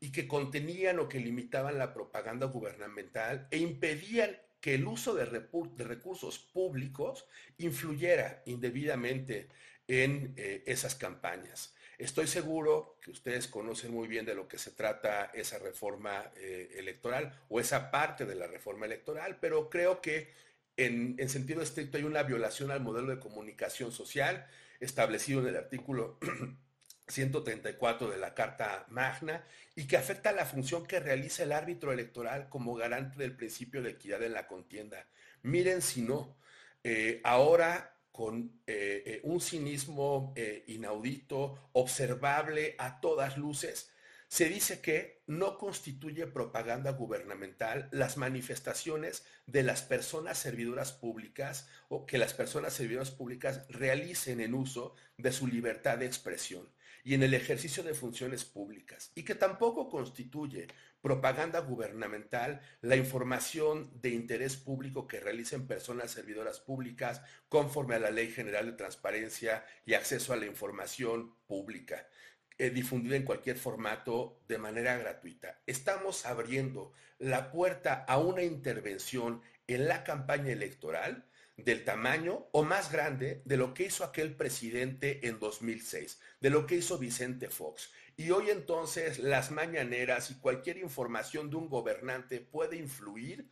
y que contenían o que limitaban la propaganda gubernamental e impedían que el uso de, recursos públicos influyera indebidamente en eh, esas campañas. Estoy seguro que ustedes conocen muy bien de lo que se trata esa reforma electoral o esa parte de la reforma electoral, pero creo que en, en, sentido estricto hay una violación al modelo de comunicación social establecido en el artículo (clears throat) 134 de la Carta Magna y que afecta a la función que realiza el árbitro electoral como garante del principio de equidad en la contienda. Miren si no, eh, ahora con eh, eh, un cinismo inaudito, observable a todas luces, se dice que no constituye propaganda gubernamental las manifestaciones de las personas servidoras públicas o que las personas servidoras públicas realicen en uso de su libertad de expresión y en el ejercicio de funciones públicas y que tampoco constituye propaganda gubernamental la información de interés público que realicen personas servidoras públicas conforme a la Ley General de Transparencia y Acceso a la Información Pública, eh, difundida en cualquier formato de manera gratuita. Estamos abriendo la puerta a una intervención en la campaña electoral del tamaño o más grande de lo que hizo aquel presidente en 2006, de lo que hizo Vicente Fox. Y hoy entonces las mañaneras y cualquier información de un gobernante puede influir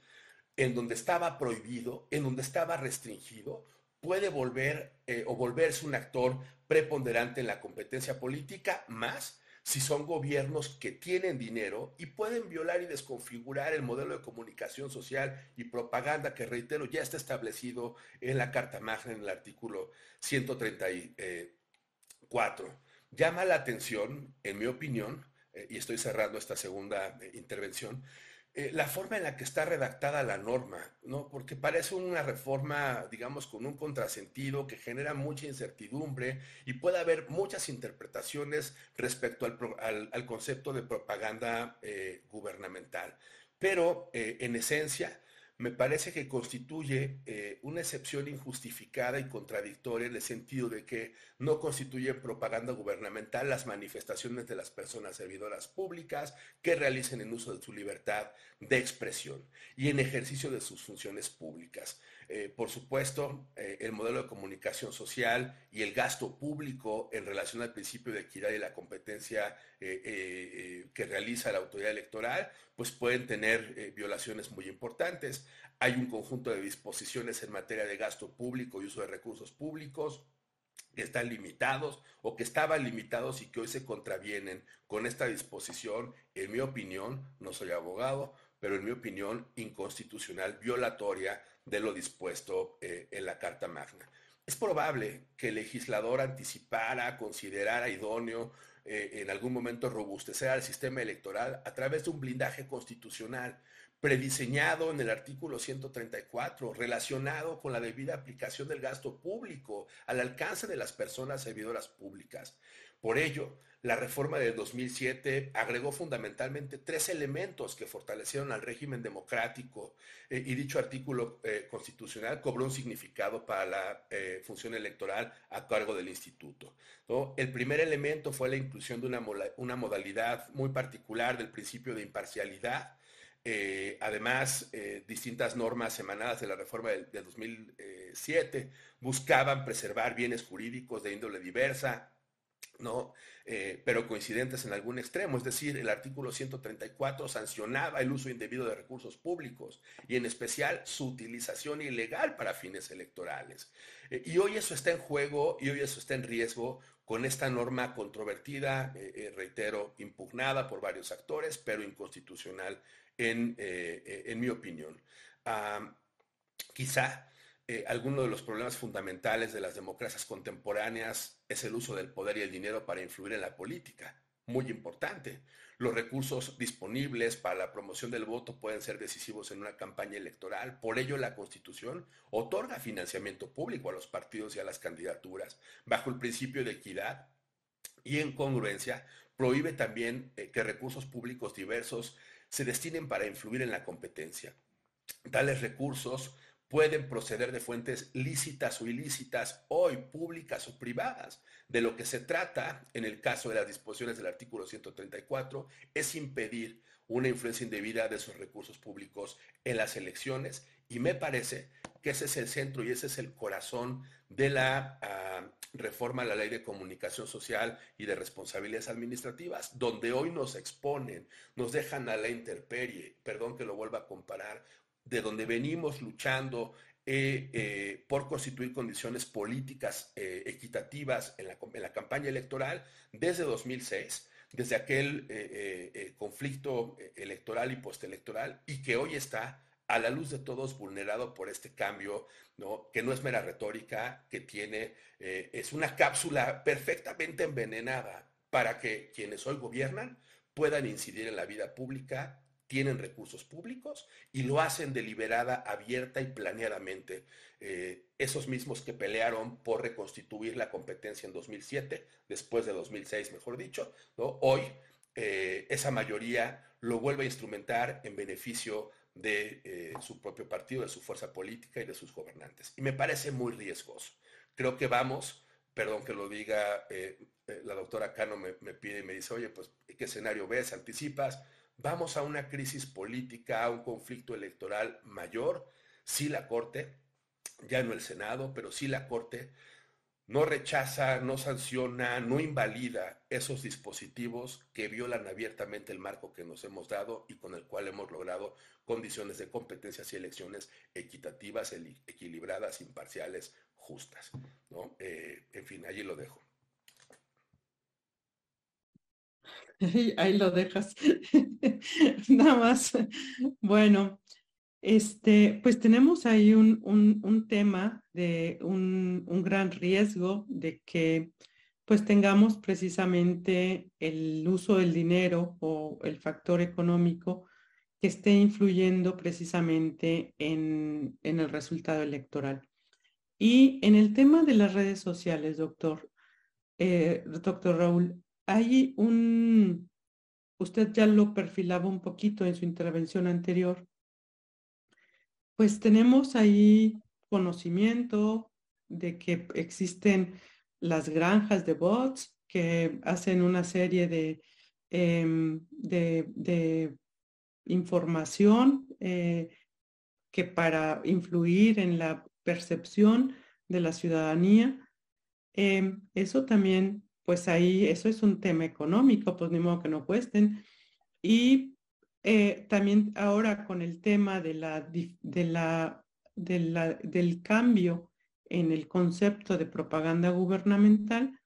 en donde estaba prohibido, en donde estaba restringido, puede volver eh, o volverse un actor preponderante en la competencia política, más si son gobiernos que tienen dinero y pueden violar y desconfigurar el modelo de comunicación social y propaganda que, reitero, ya está establecido en la Carta Magna en el artículo 134. Llama la atención, en mi opinión, eh, y estoy cerrando esta segunda eh, intervención, eh, la forma en la que está redactada la norma, ¿no? Porque parece una reforma, digamos, con un contrasentido que genera mucha incertidumbre y puede haber muchas interpretaciones respecto al, concepto de propaganda gubernamental. Pero, en esencia, me parece que constituye eh, una excepción injustificada y contradictoria en el sentido de que no constituye propaganda gubernamental las manifestaciones de las personas servidoras públicas que realicen en uso de su libertad de expresión y en ejercicio de sus funciones públicas. Eh, por supuesto, eh, el modelo de comunicación social y el gasto público en relación al principio de equidad y la competencia que realiza la autoridad electoral, pues pueden tener violaciones muy importantes. Hay un conjunto de disposiciones en materia de gasto público y uso de recursos públicos que están limitados o que estaban limitados y que hoy se contravienen con esta disposición, en mi opinión, no soy abogado, pero en mi opinión, inconstitucional, violatoria de lo dispuesto eh, en la Carta Magna. Es probable que el legislador anticipara, considerara idóneo eh, en algún momento robustecer al sistema electoral a través de un blindaje constitucional, prediseñado en el artículo 134, relacionado con la debida aplicación del gasto público al alcance de las personas servidoras públicas. Por ello, la reforma del 2007 agregó fundamentalmente tres elementos que fortalecieron al régimen democrático eh, y dicho artículo eh, constitucional cobró un significado para la eh, función electoral a cargo del instituto. El primer elemento fue la inclusión de una, una modalidad muy particular del principio de imparcialidad eh, además, eh, distintas normas emanadas de la reforma del, 2007 buscaban preservar bienes jurídicos de índole diversa, ¿no? Eh, pero coincidentes en algún extremo. Es decir, el artículo 134 sancionaba el uso indebido de recursos públicos y en especial su utilización ilegal para fines electorales. y hoy eso está en juego y hoy eso está en riesgo con esta norma controvertida, reitero, impugnada por varios actores, pero inconstitucional en, eh, en mi opinión. quizá eh, alguno de los problemas fundamentales de las democracias contemporáneas es el uso del poder y el dinero para influir en la política. Muy importante. Los recursos disponibles para la promoción del voto pueden ser decisivos en una campaña electoral. Por ello, la Constitución otorga financiamiento público a los partidos y a las candidaturas, bajo el principio de equidad y en congruencia, prohíbe también eh, que recursos públicos diversos se destinen para influir en la competencia. Tales recursos pueden proceder de fuentes lícitas o ilícitas, hoy públicas o privadas. De lo que se trata, en el caso de las disposiciones del artículo 134, es impedir una influencia indebida de esos recursos públicos en las elecciones y me parece que ese es el centro y ese es el corazón de la, ah, reforma la ley de comunicación social y de responsabilidades administrativas, donde hoy nos exponen, nos dejan a la intemperie, perdón que lo vuelva a comparar, de donde venimos luchando eh, eh, por constituir condiciones políticas eh, equitativas en la, en la, campaña electoral desde 2006, desde aquel conflicto electoral y postelectoral, y que hoy está a la luz de todos vulnerado por este cambio, ¿no? que no es mera retórica, que tiene, es una cápsula perfectamente envenenada para que quienes hoy gobiernan puedan incidir en la vida pública tienen recursos públicos y lo hacen deliberada, abierta y planeadamente. Eh, esos mismos que pelearon por reconstituir la competencia en 2007, después de 2006, mejor dicho, hoy eh, esa mayoría lo vuelve a instrumentar en beneficio de eh, su propio partido, de su fuerza política y de sus gobernantes. Y me parece muy riesgoso. Creo que vamos, perdón que lo diga, la doctora Cano me, me, pide y me dice, oye, pues, ¿qué escenario ves? ¿Anticipas? vamos a una crisis política, a un conflicto electoral mayor, si la Corte, ya no el Senado, pero si la Corte no rechaza, no sanciona, no invalida esos dispositivos que violan abiertamente el marco que nos hemos dado y con el cual hemos logrado condiciones de competencias y elecciones equitativas, equilibradas, imparciales, justas. ¿no? Eh, en fin, allí lo dejo. (laughs) ahí lo dejas. (laughs) Nada más. Bueno, este, pues tenemos ahí un, tema de un, gran riesgo de que pues tengamos precisamente el uso del dinero o el factor económico que esté influyendo precisamente en, en el resultado electoral. Y en el tema de las redes sociales, doctor, eh, doctor Raúl, hay un, usted ya lo perfilaba un poquito en su intervención anterior, pues tenemos ahí conocimiento de que existen las granjas de bots que hacen una serie de, em, de, información eh, que para influir en la percepción de la ciudadanía, em, eso también pues ahí eso es un tema económico, pues ni modo que no cuesten. Y eh, también ahora con el tema de la, de la, de la, del cambio en el concepto de propaganda gubernamental,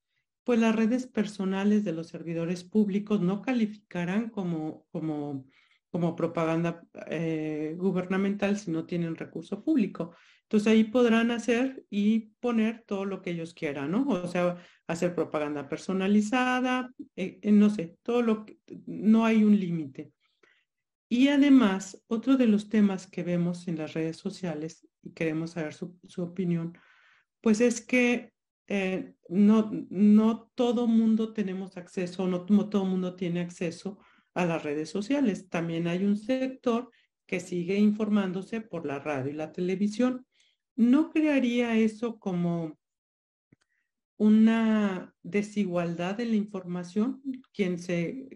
pues las redes personales de los servidores públicos no calificarán como, como, como propaganda eh, gubernamental si no tienen recurso público. Entonces ahí podrán hacer y poner todo lo que ellos quieran, ¿no? O sea, hacer propaganda personalizada, eh, no sé, todo lo que, no hay un límite. Y además, otro de los temas que vemos en las redes sociales, y queremos saber su, opinión, pues es que eh, no, no todo mundo tenemos acceso, no todo mundo tiene acceso a las redes sociales. También hay un sector que sigue informándose por la radio y la televisión. ¿No crearía eso como una desigualdad en la información, quien, se,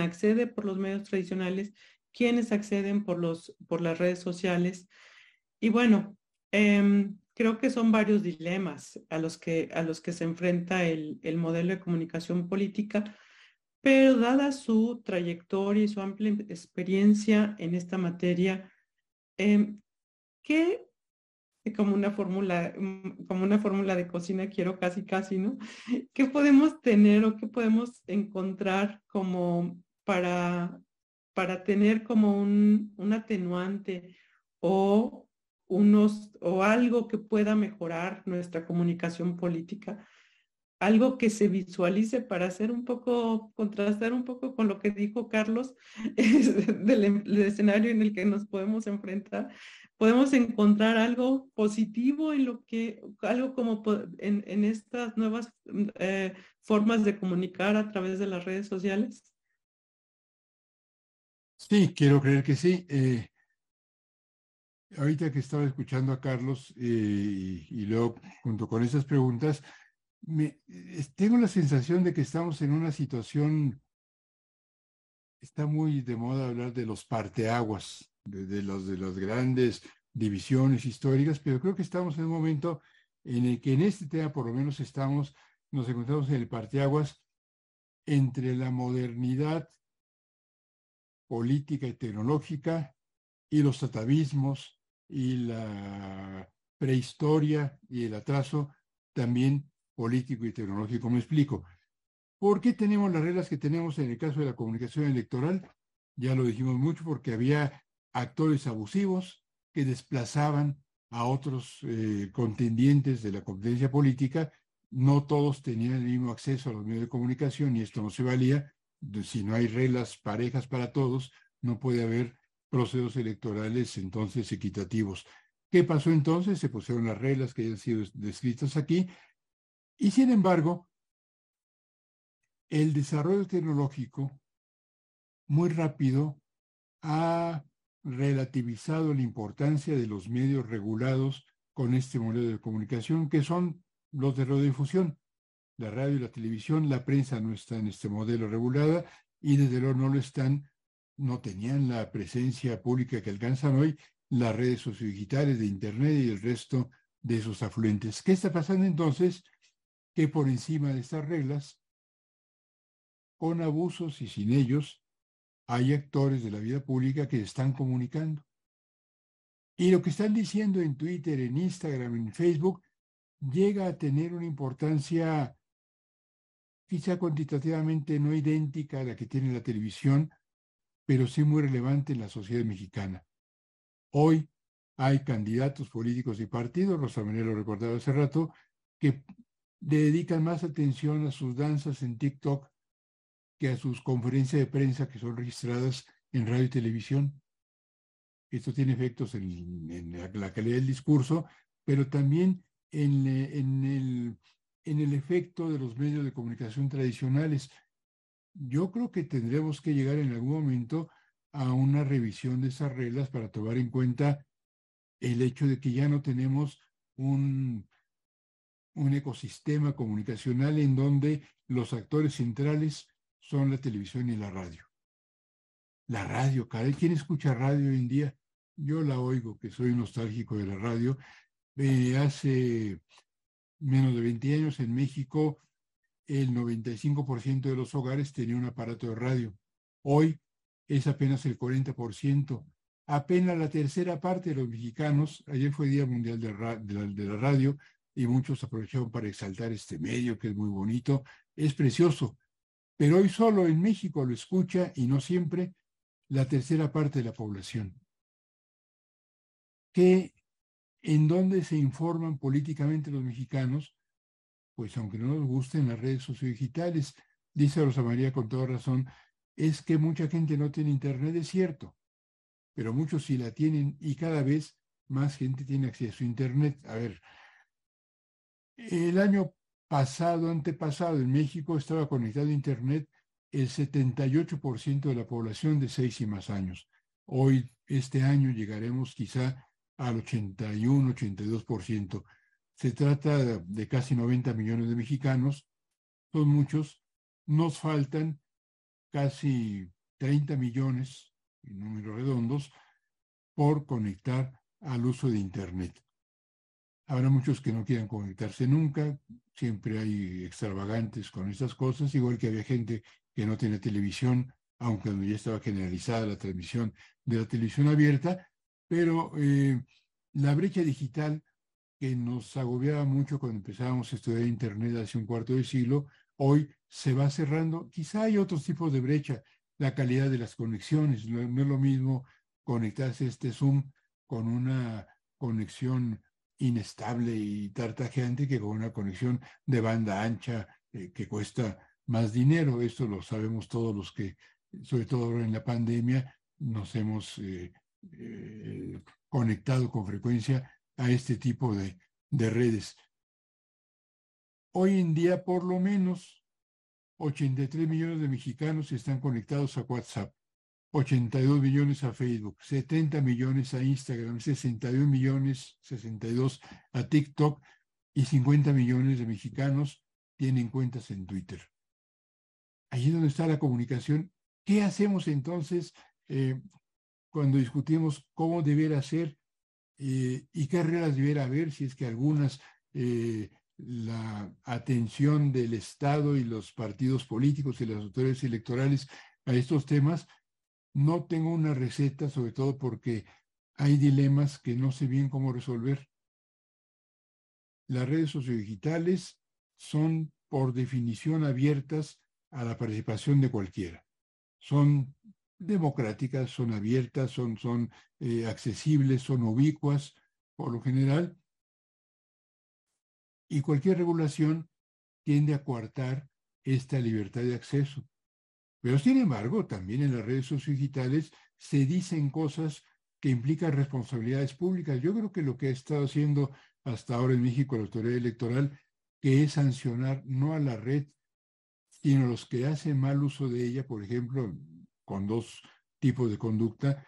accede por los medios tradicionales, quienes acceden por, los, por las redes sociales. Y bueno, em, creo que son varios dilemas a los que, a los que se enfrenta el, el modelo de comunicación política, pero dada su trayectoria y su amplia experiencia en esta materia, eh, ¿qué (laughs) como una fórmula, mm, como una fórmula de cocina, quiero casi, casi, ¿no? (laughs) ¿Qué podemos tener o qué podemos encontrar como para, para tener como un, un atenuante o unos, o algo que pueda mejorar nuestra comunicación política? Algo que se visualice para hacer un poco, contrastar un poco con lo que dijo Carlos (laughs) del, del, escenario en el que nos podemos enfrentar podemos encontrar algo positivo en lo que, algo como en, en estas nuevas eh, formas de comunicar a través de las redes sociales? Sí, quiero creer que sí. Eh, ahorita que estaba escuchando a Carlos eh, y luego junto con esas preguntas, me, tengo la sensación de que estamos en una situación, está muy de moda hablar de los parteaguas de, los, de las grandes divisiones históricas, pero creo que estamos en un momento en el que en este tema por lo menos estamos, nos encontramos en el parteaguas entre la modernidad política y tecnológica y los atavismos y la prehistoria y el atraso también político y tecnológico. Me explico. ¿Por qué tenemos las reglas que tenemos en el caso de la comunicación electoral? Ya lo dijimos mucho porque había actores abusivos que desplazaban a otros eh, contendientes de la competencia política. No todos tenían el mismo acceso a los medios de comunicación y esto no se valía. Si no hay reglas parejas para todos, no puede haber procesos electorales entonces equitativos. ¿Qué pasó entonces? Se pusieron las reglas que han sido descritas aquí y sin embargo, el desarrollo tecnológico muy rápido ha relativizado la importancia de los medios regulados con este modelo de comunicación, que son los de radiodifusión. La radio y la televisión, la prensa no está en este modelo regulada y desde luego no lo están, no tenían la presencia pública que alcanzan hoy las redes sociodigitales de Internet y el resto de sus afluentes. ¿Qué está pasando entonces? Que por encima de estas reglas, con abusos y sin ellos, hay actores de la vida pública que están comunicando. Y lo que están diciendo en Twitter, en Instagram, en Facebook, llega a tener una importancia quizá cuantitativamente no idéntica a la que tiene la televisión, pero sí muy relevante en la sociedad mexicana. Hoy hay candidatos políticos y partidos, Rosa María lo recordaba hace rato, que dedican más atención a sus danzas en TikTok que a sus conferencias de prensa que son registradas en radio y televisión. Esto tiene efectos en, la, calidad del discurso, pero también en, en, el, en el efecto de los medios de comunicación tradicionales. Yo creo que tendremos que llegar en algún momento a una revisión de esas reglas para tomar en cuenta el hecho de que ya no tenemos un, un ecosistema comunicacional en donde los actores centrales son la televisión y la radio. La radio, caray, ¿quién escucha radio hoy en día? Yo la oigo, que soy nostálgico de la radio. Eh, hace menos de 20 años en México, el 95% de los hogares tenía un aparato de radio. Hoy es apenas el 40%. Apenas la tercera parte de los mexicanos, ayer fue Día Mundial de, de la Radio y muchos aprovecharon para exaltar este medio que es muy bonito, es precioso, pero hoy solo en México lo escucha y no siempre la tercera parte de la población. ¿Qué, ¿En dónde se informan políticamente los mexicanos? Pues aunque no nos gusten las redes sociodigitales, dice Rosa María con toda razón, es que mucha gente no tiene internet, es cierto, pero muchos sí la tienen y cada vez más gente tiene acceso a internet. A ver, el año pasado, antepasado, en México estaba conectado a Internet el 78% de la población de seis y más años. Hoy, este año, llegaremos quizá al 81, 82%. Se trata de casi 90 millones de mexicanos, son muchos. Nos faltan casi 30 millones, en números redondos, por conectar al uso de Internet. Habrá muchos que no quieran conectarse nunca, siempre hay extravagantes con estas cosas, igual que había gente que no tiene televisión, aunque ya estaba generalizada la transmisión de la televisión abierta, pero eh, la brecha digital que nos agobiaba mucho cuando empezábamos a estudiar Internet hace un cuarto de siglo, hoy se va cerrando. Quizá hay otros tipos de brecha, la calidad de las conexiones, no, es lo mismo conectarse este Zoom con una conexión inestable y tartajeante que con una conexión de banda ancha eh, que cuesta más dinero. Esto lo sabemos todos los que, sobre todo en la pandemia, nos hemos eh, eh, conectado con frecuencia a este tipo de, de redes. Hoy en día, por lo menos, 83 millones de mexicanos están conectados a WhatsApp. 82 millones a Facebook, 70 millones a Instagram, 61 millones, 62 a TikTok y 50 millones de mexicanos tienen cuentas en Twitter. Allí donde está la comunicación. ¿Qué hacemos entonces eh, cuando discutimos cómo debiera ser eh, y qué reglas debiera haber, si es que algunas eh, la atención del Estado y los partidos políticos y las autoridades electorales a estos temas. No tengo una receta, sobre todo porque hay dilemas que no sé bien cómo resolver. Las redes sociodigitales son por definición abiertas a la participación de cualquiera. Son democráticas, son abiertas, son, eh, accesibles, son ubicuas por lo general. Y cualquier regulación tiende a coartar esta libertad de acceso. Pero sin embargo, también en las redes sociodigitales se dicen cosas que implican responsabilidades públicas. Yo creo que lo que ha estado haciendo hasta ahora en México la autoridad electoral, que es sancionar no a la red, sino a los que hacen mal uso de ella, por ejemplo, con dos tipos de conducta,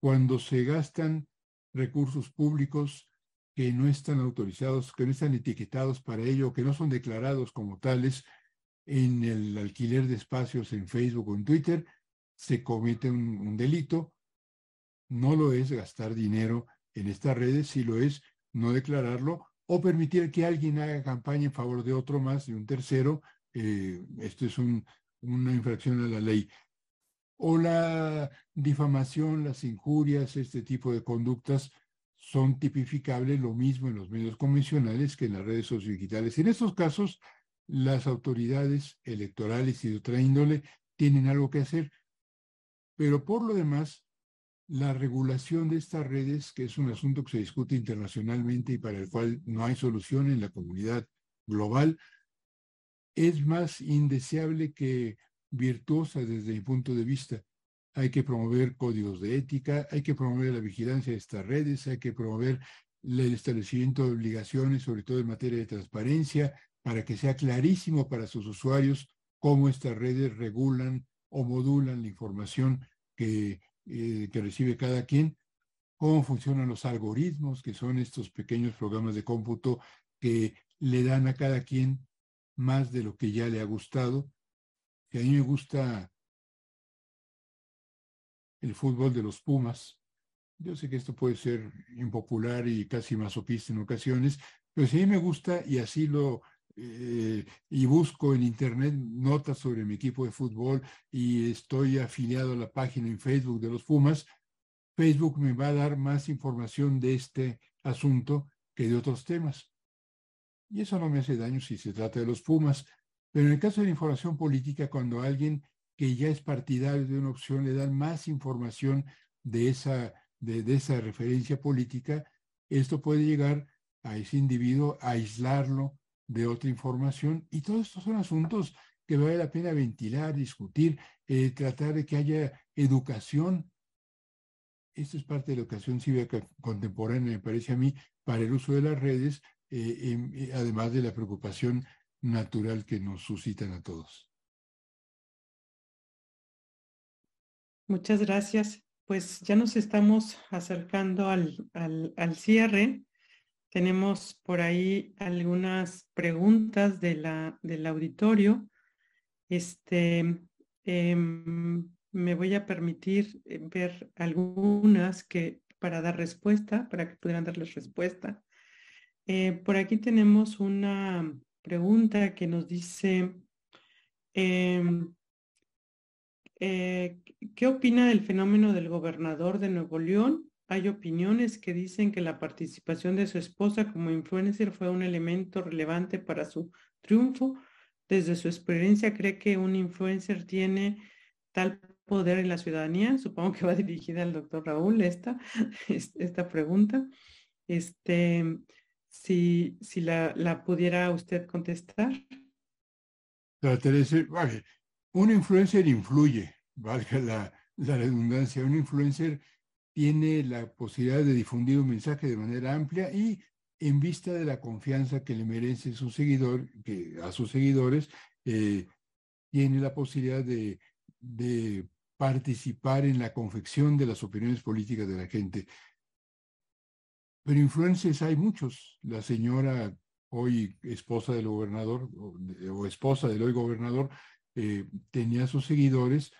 cuando se gastan recursos públicos que no están autorizados, que no están etiquetados para ello, que no son declarados como tales en el alquiler de espacios en Facebook o en Twitter, se comete un, delito. No lo es gastar dinero en estas redes, si lo es no declararlo o permitir que alguien haga campaña en favor de otro más, de un tercero. Eh, esto es una infracción a la ley o la difamación, las injurias, este tipo de conductas son tipificables lo mismo en los medios convencionales que en las redes sociodigitales. En estos casos, las autoridades electorales y de otra índole tienen algo que hacer, pero por lo demás, la regulación de estas redes, que es un asunto que se discute internacionalmente y para el cual no hay solución en la comunidad global, es más indeseable que virtuosa desde mi punto de vista. Hay que promover códigos de ética, hay que promover la vigilancia de estas redes, hay que promover el establecimiento de obligaciones, sobre todo en materia de transparencia, para que sea clarísimo para sus usuarios cómo estas redes regulan o modulan la información que, eh, que recibe cada quien, cómo funcionan los algoritmos, que son estos pequeños programas de cómputo que le dan a cada quien más de lo que ya le ha gustado a mí me gusta el fútbol de los Pumas. Yo sé que esto puede ser impopular y casi masoquista en ocasiones, pero si a mí me gusta y así lo eh, y busco en internet notas sobre mi equipo de fútbol y estoy afiliado a la página en Facebook de los Pumas, Facebook me va a dar más información de este asunto que de otros temas. Y eso no me hace daño si se trata de los Pumas, pero en el caso de la información política, cuando alguien que ya es partidario de una opción le dan más información de esa, de, esa referencia política, esto puede llegar a ese individuo a aislarlo de otra información. Y todos estos son asuntos que vale la pena ventilar, discutir, eh, tratar de que haya educación. Esto es parte de la educación cívica contemporánea, me parece a mí, para el uso de las redes, eh, eh, además de la preocupación natural que nos suscitan a todos. Muchas gracias. Pues ya nos estamos acercando al, al, cierre. Tenemos por ahí algunas preguntas del auditorio. Este, em, me voy a permitir eh, ver algunas que para dar respuesta, para que pudieran darles respuesta. Eh, por aquí tenemos una pregunta que nos dice, em, eh, ¿qué opina del fenómeno del gobernador de Nuevo León? Hay opiniones que dicen que la participación de su esposa como influencer fue un elemento relevante para su triunfo. Desde su experiencia, ¿cree que un influencer tiene tal poder en la ciudadanía? Supongo que va (laughs) dirigida al doctor Raúl esta, (laughs) esta pregunta. Este, si, si la, pudiera usted contestar. Un influencer influye, valga la, la redundancia, un influencer tiene la posibilidad de difundir un mensaje de manera amplia y en vista de la confianza que le merece su seguidor, que a sus seguidores, eh, tiene la posibilidad de, participar en la confección de las opiniones políticas de la gente. Pero influencers hay muchos. La señora, hoy esposa del gobernador, o, esposa del hoy gobernador, eh, tenía sus seguidores,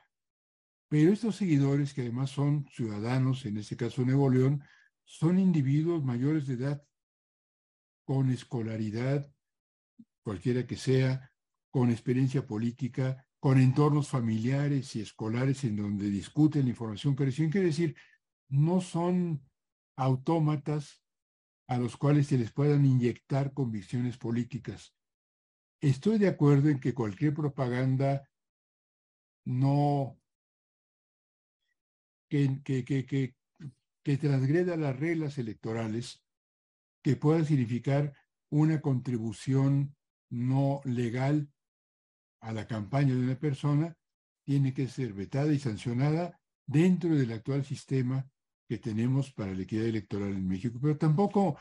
pero estos seguidores, que además son ciudadanos, en este caso Nuevo León, son individuos mayores de edad. con escolaridad, cualquiera que sea, con experiencia política, con entornos familiares y escolares en donde discuten la información reciben. Quiere decir, no son autómatas a los cuales se les puedan inyectar convicciones políticas. Estoy de acuerdo en que cualquier propaganda no que, que, que, que transgreda las reglas electorales, que pueda significar una contribución no legal a la campaña de una persona, tiene que ser vetada y sancionada dentro del actual sistema que tenemos para la equidad electoral en México. Pero tampoco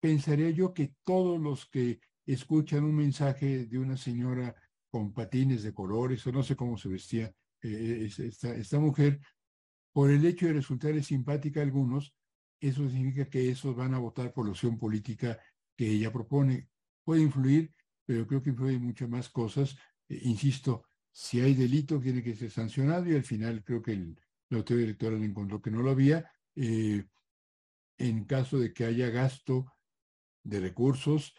pensaría yo que todos los que escuchan un mensaje de una señora con patines de colores, o no sé cómo se vestía eh, esta, esta mujer, por el hecho de resultarles simpática a algunos, eso significa que esos van a votar por la opción política que ella propone. Puede influir, pero creo que influye muchas más cosas. Eh, insisto, si hay delito, tiene que ser sancionado y al final creo que el, la autoridad electoral encontró que no lo había. Eh, en caso de que haya gasto de recursos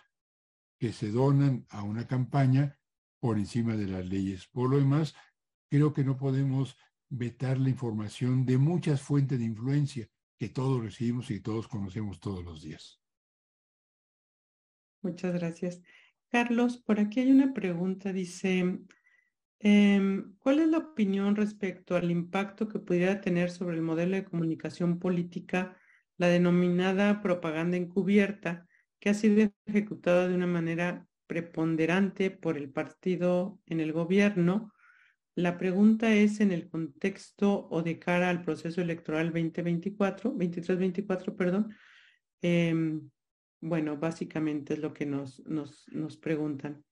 que se donan a una campaña por encima de las leyes. Por lo demás, creo que no podemos vetar la información de muchas fuentes de influencia que todos recibimos y todos conocemos todos los días. Muchas gracias. Carlos, por aquí hay una pregunta, dice, em, ¿cuál es la opinión respecto al impacto que pudiera tener sobre el modelo de comunicación política la denominada propaganda encubierta, que ha sido ejecutada de una manera preponderante por el partido en el gobierno la pregunta es en el contexto o de cara al proceso electoral 2024, 23-24, perdón. Em, bueno, básicamente es lo que nos, nos, nos preguntan.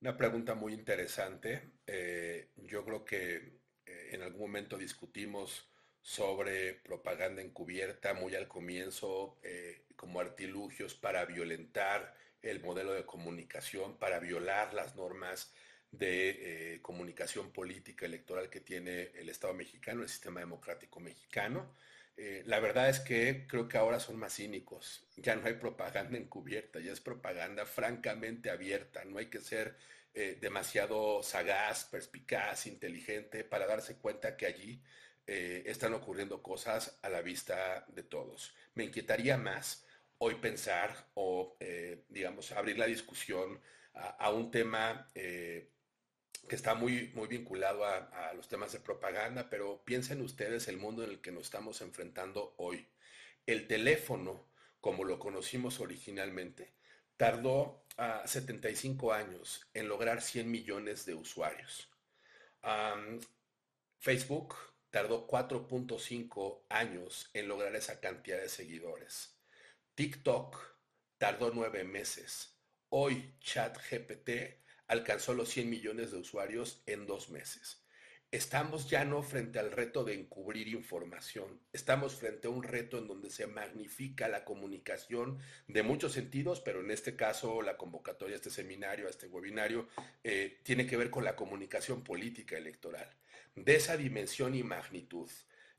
Una pregunta muy interesante. Eh, yo creo que eh, en algún momento discutimos sobre propaganda encubierta muy al comienzo eh, como artilugios para violentar el modelo de comunicación, para violar las normas de eh, comunicación política electoral que tiene el Estado mexicano, el sistema democrático mexicano. Eh, la verdad es que creo que ahora son más cínicos. Ya no hay propaganda (laughs) encubierta, ya es propaganda francamente abierta. No hay que ser eh, demasiado sagaz, perspicaz, inteligente para darse cuenta que allí están ocurriendo cosas a la vista de todos. Me inquietaría más hoy pensar o, digamos, abrir la discusión a, un tema que está muy, muy vinculado a, los temas de propaganda, pero piensen ustedes el mundo en el que nos estamos enfrentando hoy. El teléfono, como lo conocimos originalmente, tardó 75 años en lograr 100 millones de usuarios. Facebook tardó 4.5 años en lograr esa cantidad de seguidores. TikTok tardó nueve meses. Hoy ChatGPT alcanzó los 100 millones de usuarios en dos meses. Estamos ya no frente al reto de encubrir información, estamos frente a un reto en donde se magnifica la comunicación de muchos sentidos, pero en este caso la convocatoria a este seminario, a este webinario, eh, tiene que ver con la comunicación política electoral. De esa dimensión y magnitud,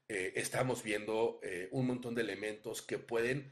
eh, estamos viendo eh, un montón de elementos que pueden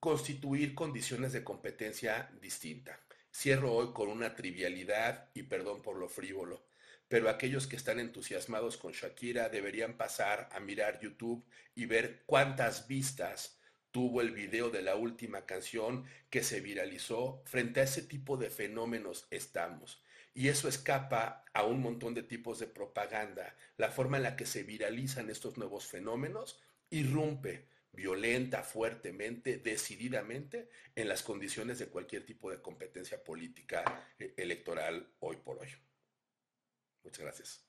constituir condiciones de competencia distinta. Cierro hoy con una trivialidad y perdón por lo frívolo, pero aquellos que están entusiasmados con Shakira deberían pasar a mirar YouTube y ver cuántas vistas tuvo el video de la última canción que se viralizó. Frente a ese tipo de fenómenos estamos. Y eso escapa a un montón de tipos de propaganda. La forma en la que se viralizan estos nuevos fenómenos irrumpe violenta, fuertemente, decididamente en las condiciones de cualquier tipo de competencia política eh, electoral hoy por hoy. Muchas gracias.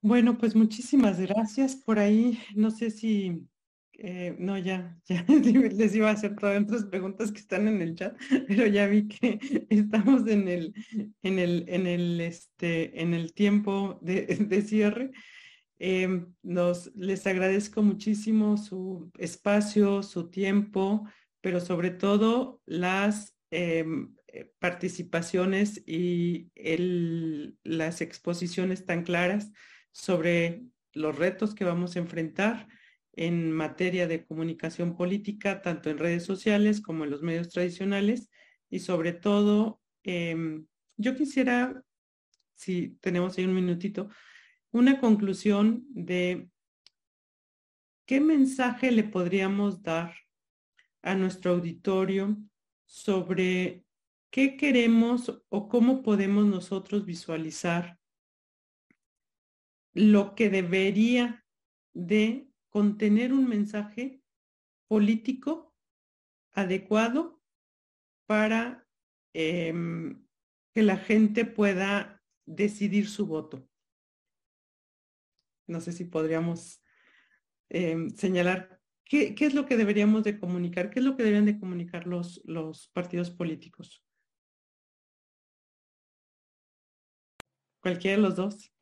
Bueno, pues muchísimas gracias. Por ahí, no sé si, eh, no, ya, ya (laughs) les iba a hacer todas otras preguntas que están en el chat, pero ya vi que (laughs) estamos en el, en el, en el, este, en el tiempo de cierre. Em, les agradezco muchísimo su espacio, su tiempo, pero sobre todo las em, eh, participaciones y las exposiciones tan claras sobre los retos que vamos a enfrentar en materia de comunicación política, tanto en redes sociales como en los medios tradicionales. Y sobre todo, em, yo quisiera, si tenemos ahí un minutito, una conclusión de qué mensaje le podríamos dar a nuestro auditorio sobre qué queremos o cómo podemos nosotros visualizar lo que debería de contener un mensaje político adecuado para em, que la gente pueda decidir su voto. No sé si podríamos em, señalar qué, qué, es lo que deberíamos de comunicar, qué es lo que deberían de comunicar los, los partidos políticos. Cualquiera de los dos.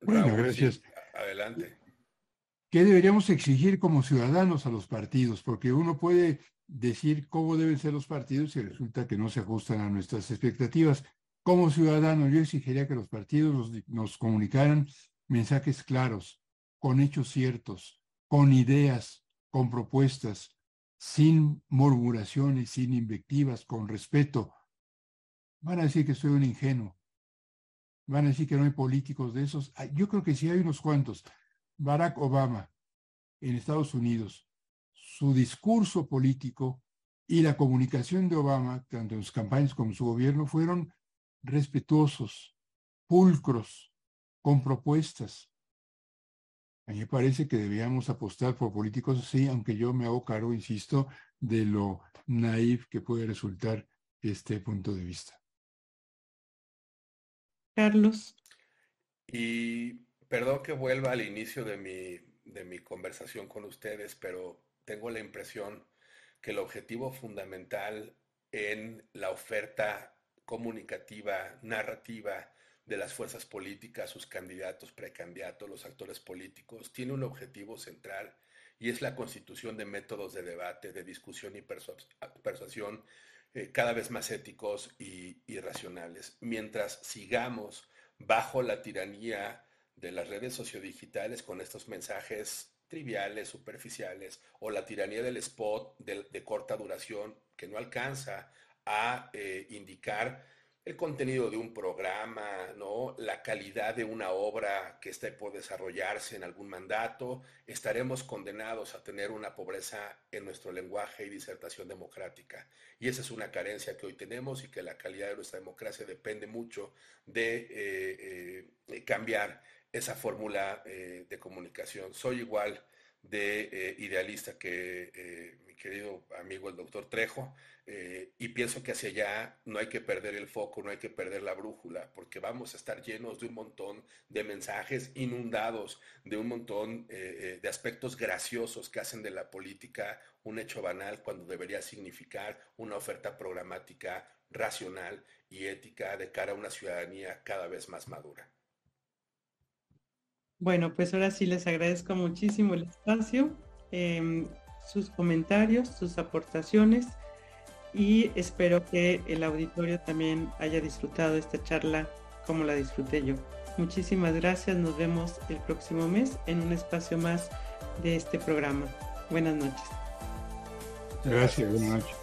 Bueno, gracias. adelante. ¿Qué deberíamos exigir como ciudadanos a los partidos? Porque uno puede decir cómo deben ser los partidos y resulta que no se ajustan a nuestras expectativas. Como ciudadano, yo exigiría que los partidos nos, comunicaran mensajes claros, con hechos ciertos, con ideas, con propuestas, sin murmuraciones, sin invectivas, con respeto. Van a decir que soy un ingenuo. Van a decir que no hay políticos de esos. Yo creo que sí hay unos cuantos. Barack Obama en Estados Unidos, su discurso político y la comunicación de Obama, tanto en sus campañas como en su gobierno, fueron respetuosos, pulcros, con propuestas. A mí me parece que debíamos apostar por políticos así, aunque yo me hago cargo, insisto, de lo naif que puede resultar este punto de vista. Carlos. Y Perdón que vuelva al inicio de mi, de mi conversación con ustedes, pero tengo la impresión que el objetivo fundamental en la oferta comunicativa, narrativa de las fuerzas políticas, sus candidatos, precandidatos, los actores políticos, tiene un objetivo central y es la constitución de métodos de debate, de discusión y persuasión eh, cada vez más éticos y, racionales. Mientras sigamos bajo la tiranía de las redes sociodigitales con estos mensajes triviales, superficiales, o la tiranía del spot de, corta duración que no alcanza a eh, indicar el contenido de un programa, ¿no? la calidad de una obra que esté por desarrollarse en algún mandato, estaremos condenados a tener una pobreza en nuestro lenguaje y disertación democrática. Y esa es una carencia que hoy tenemos y que la calidad de nuestra democracia depende mucho de eh, eh, cambiar esa fórmula eh, de comunicación. Soy igual de idealista que querido amigo el doctor Trejo y pienso que hacia allá no hay que perder el foco, no hay que perder la brújula, porque vamos a estar llenos de un montón de mensajes inundados, de un montón de aspectos graciosos que hacen de la política un hecho banal cuando debería significar una oferta programática racional y ética de cara a una ciudadanía cada vez más madura. Bueno, pues ahora sí les agradezco muchísimo el espacio, em, sus comentarios, sus aportaciones y espero que el auditorio también haya disfrutado esta charla como la disfruté yo. Muchísimas gracias, nos vemos el próximo mes en un espacio más de este programa. Buenas noches. Gracias, buenas noches.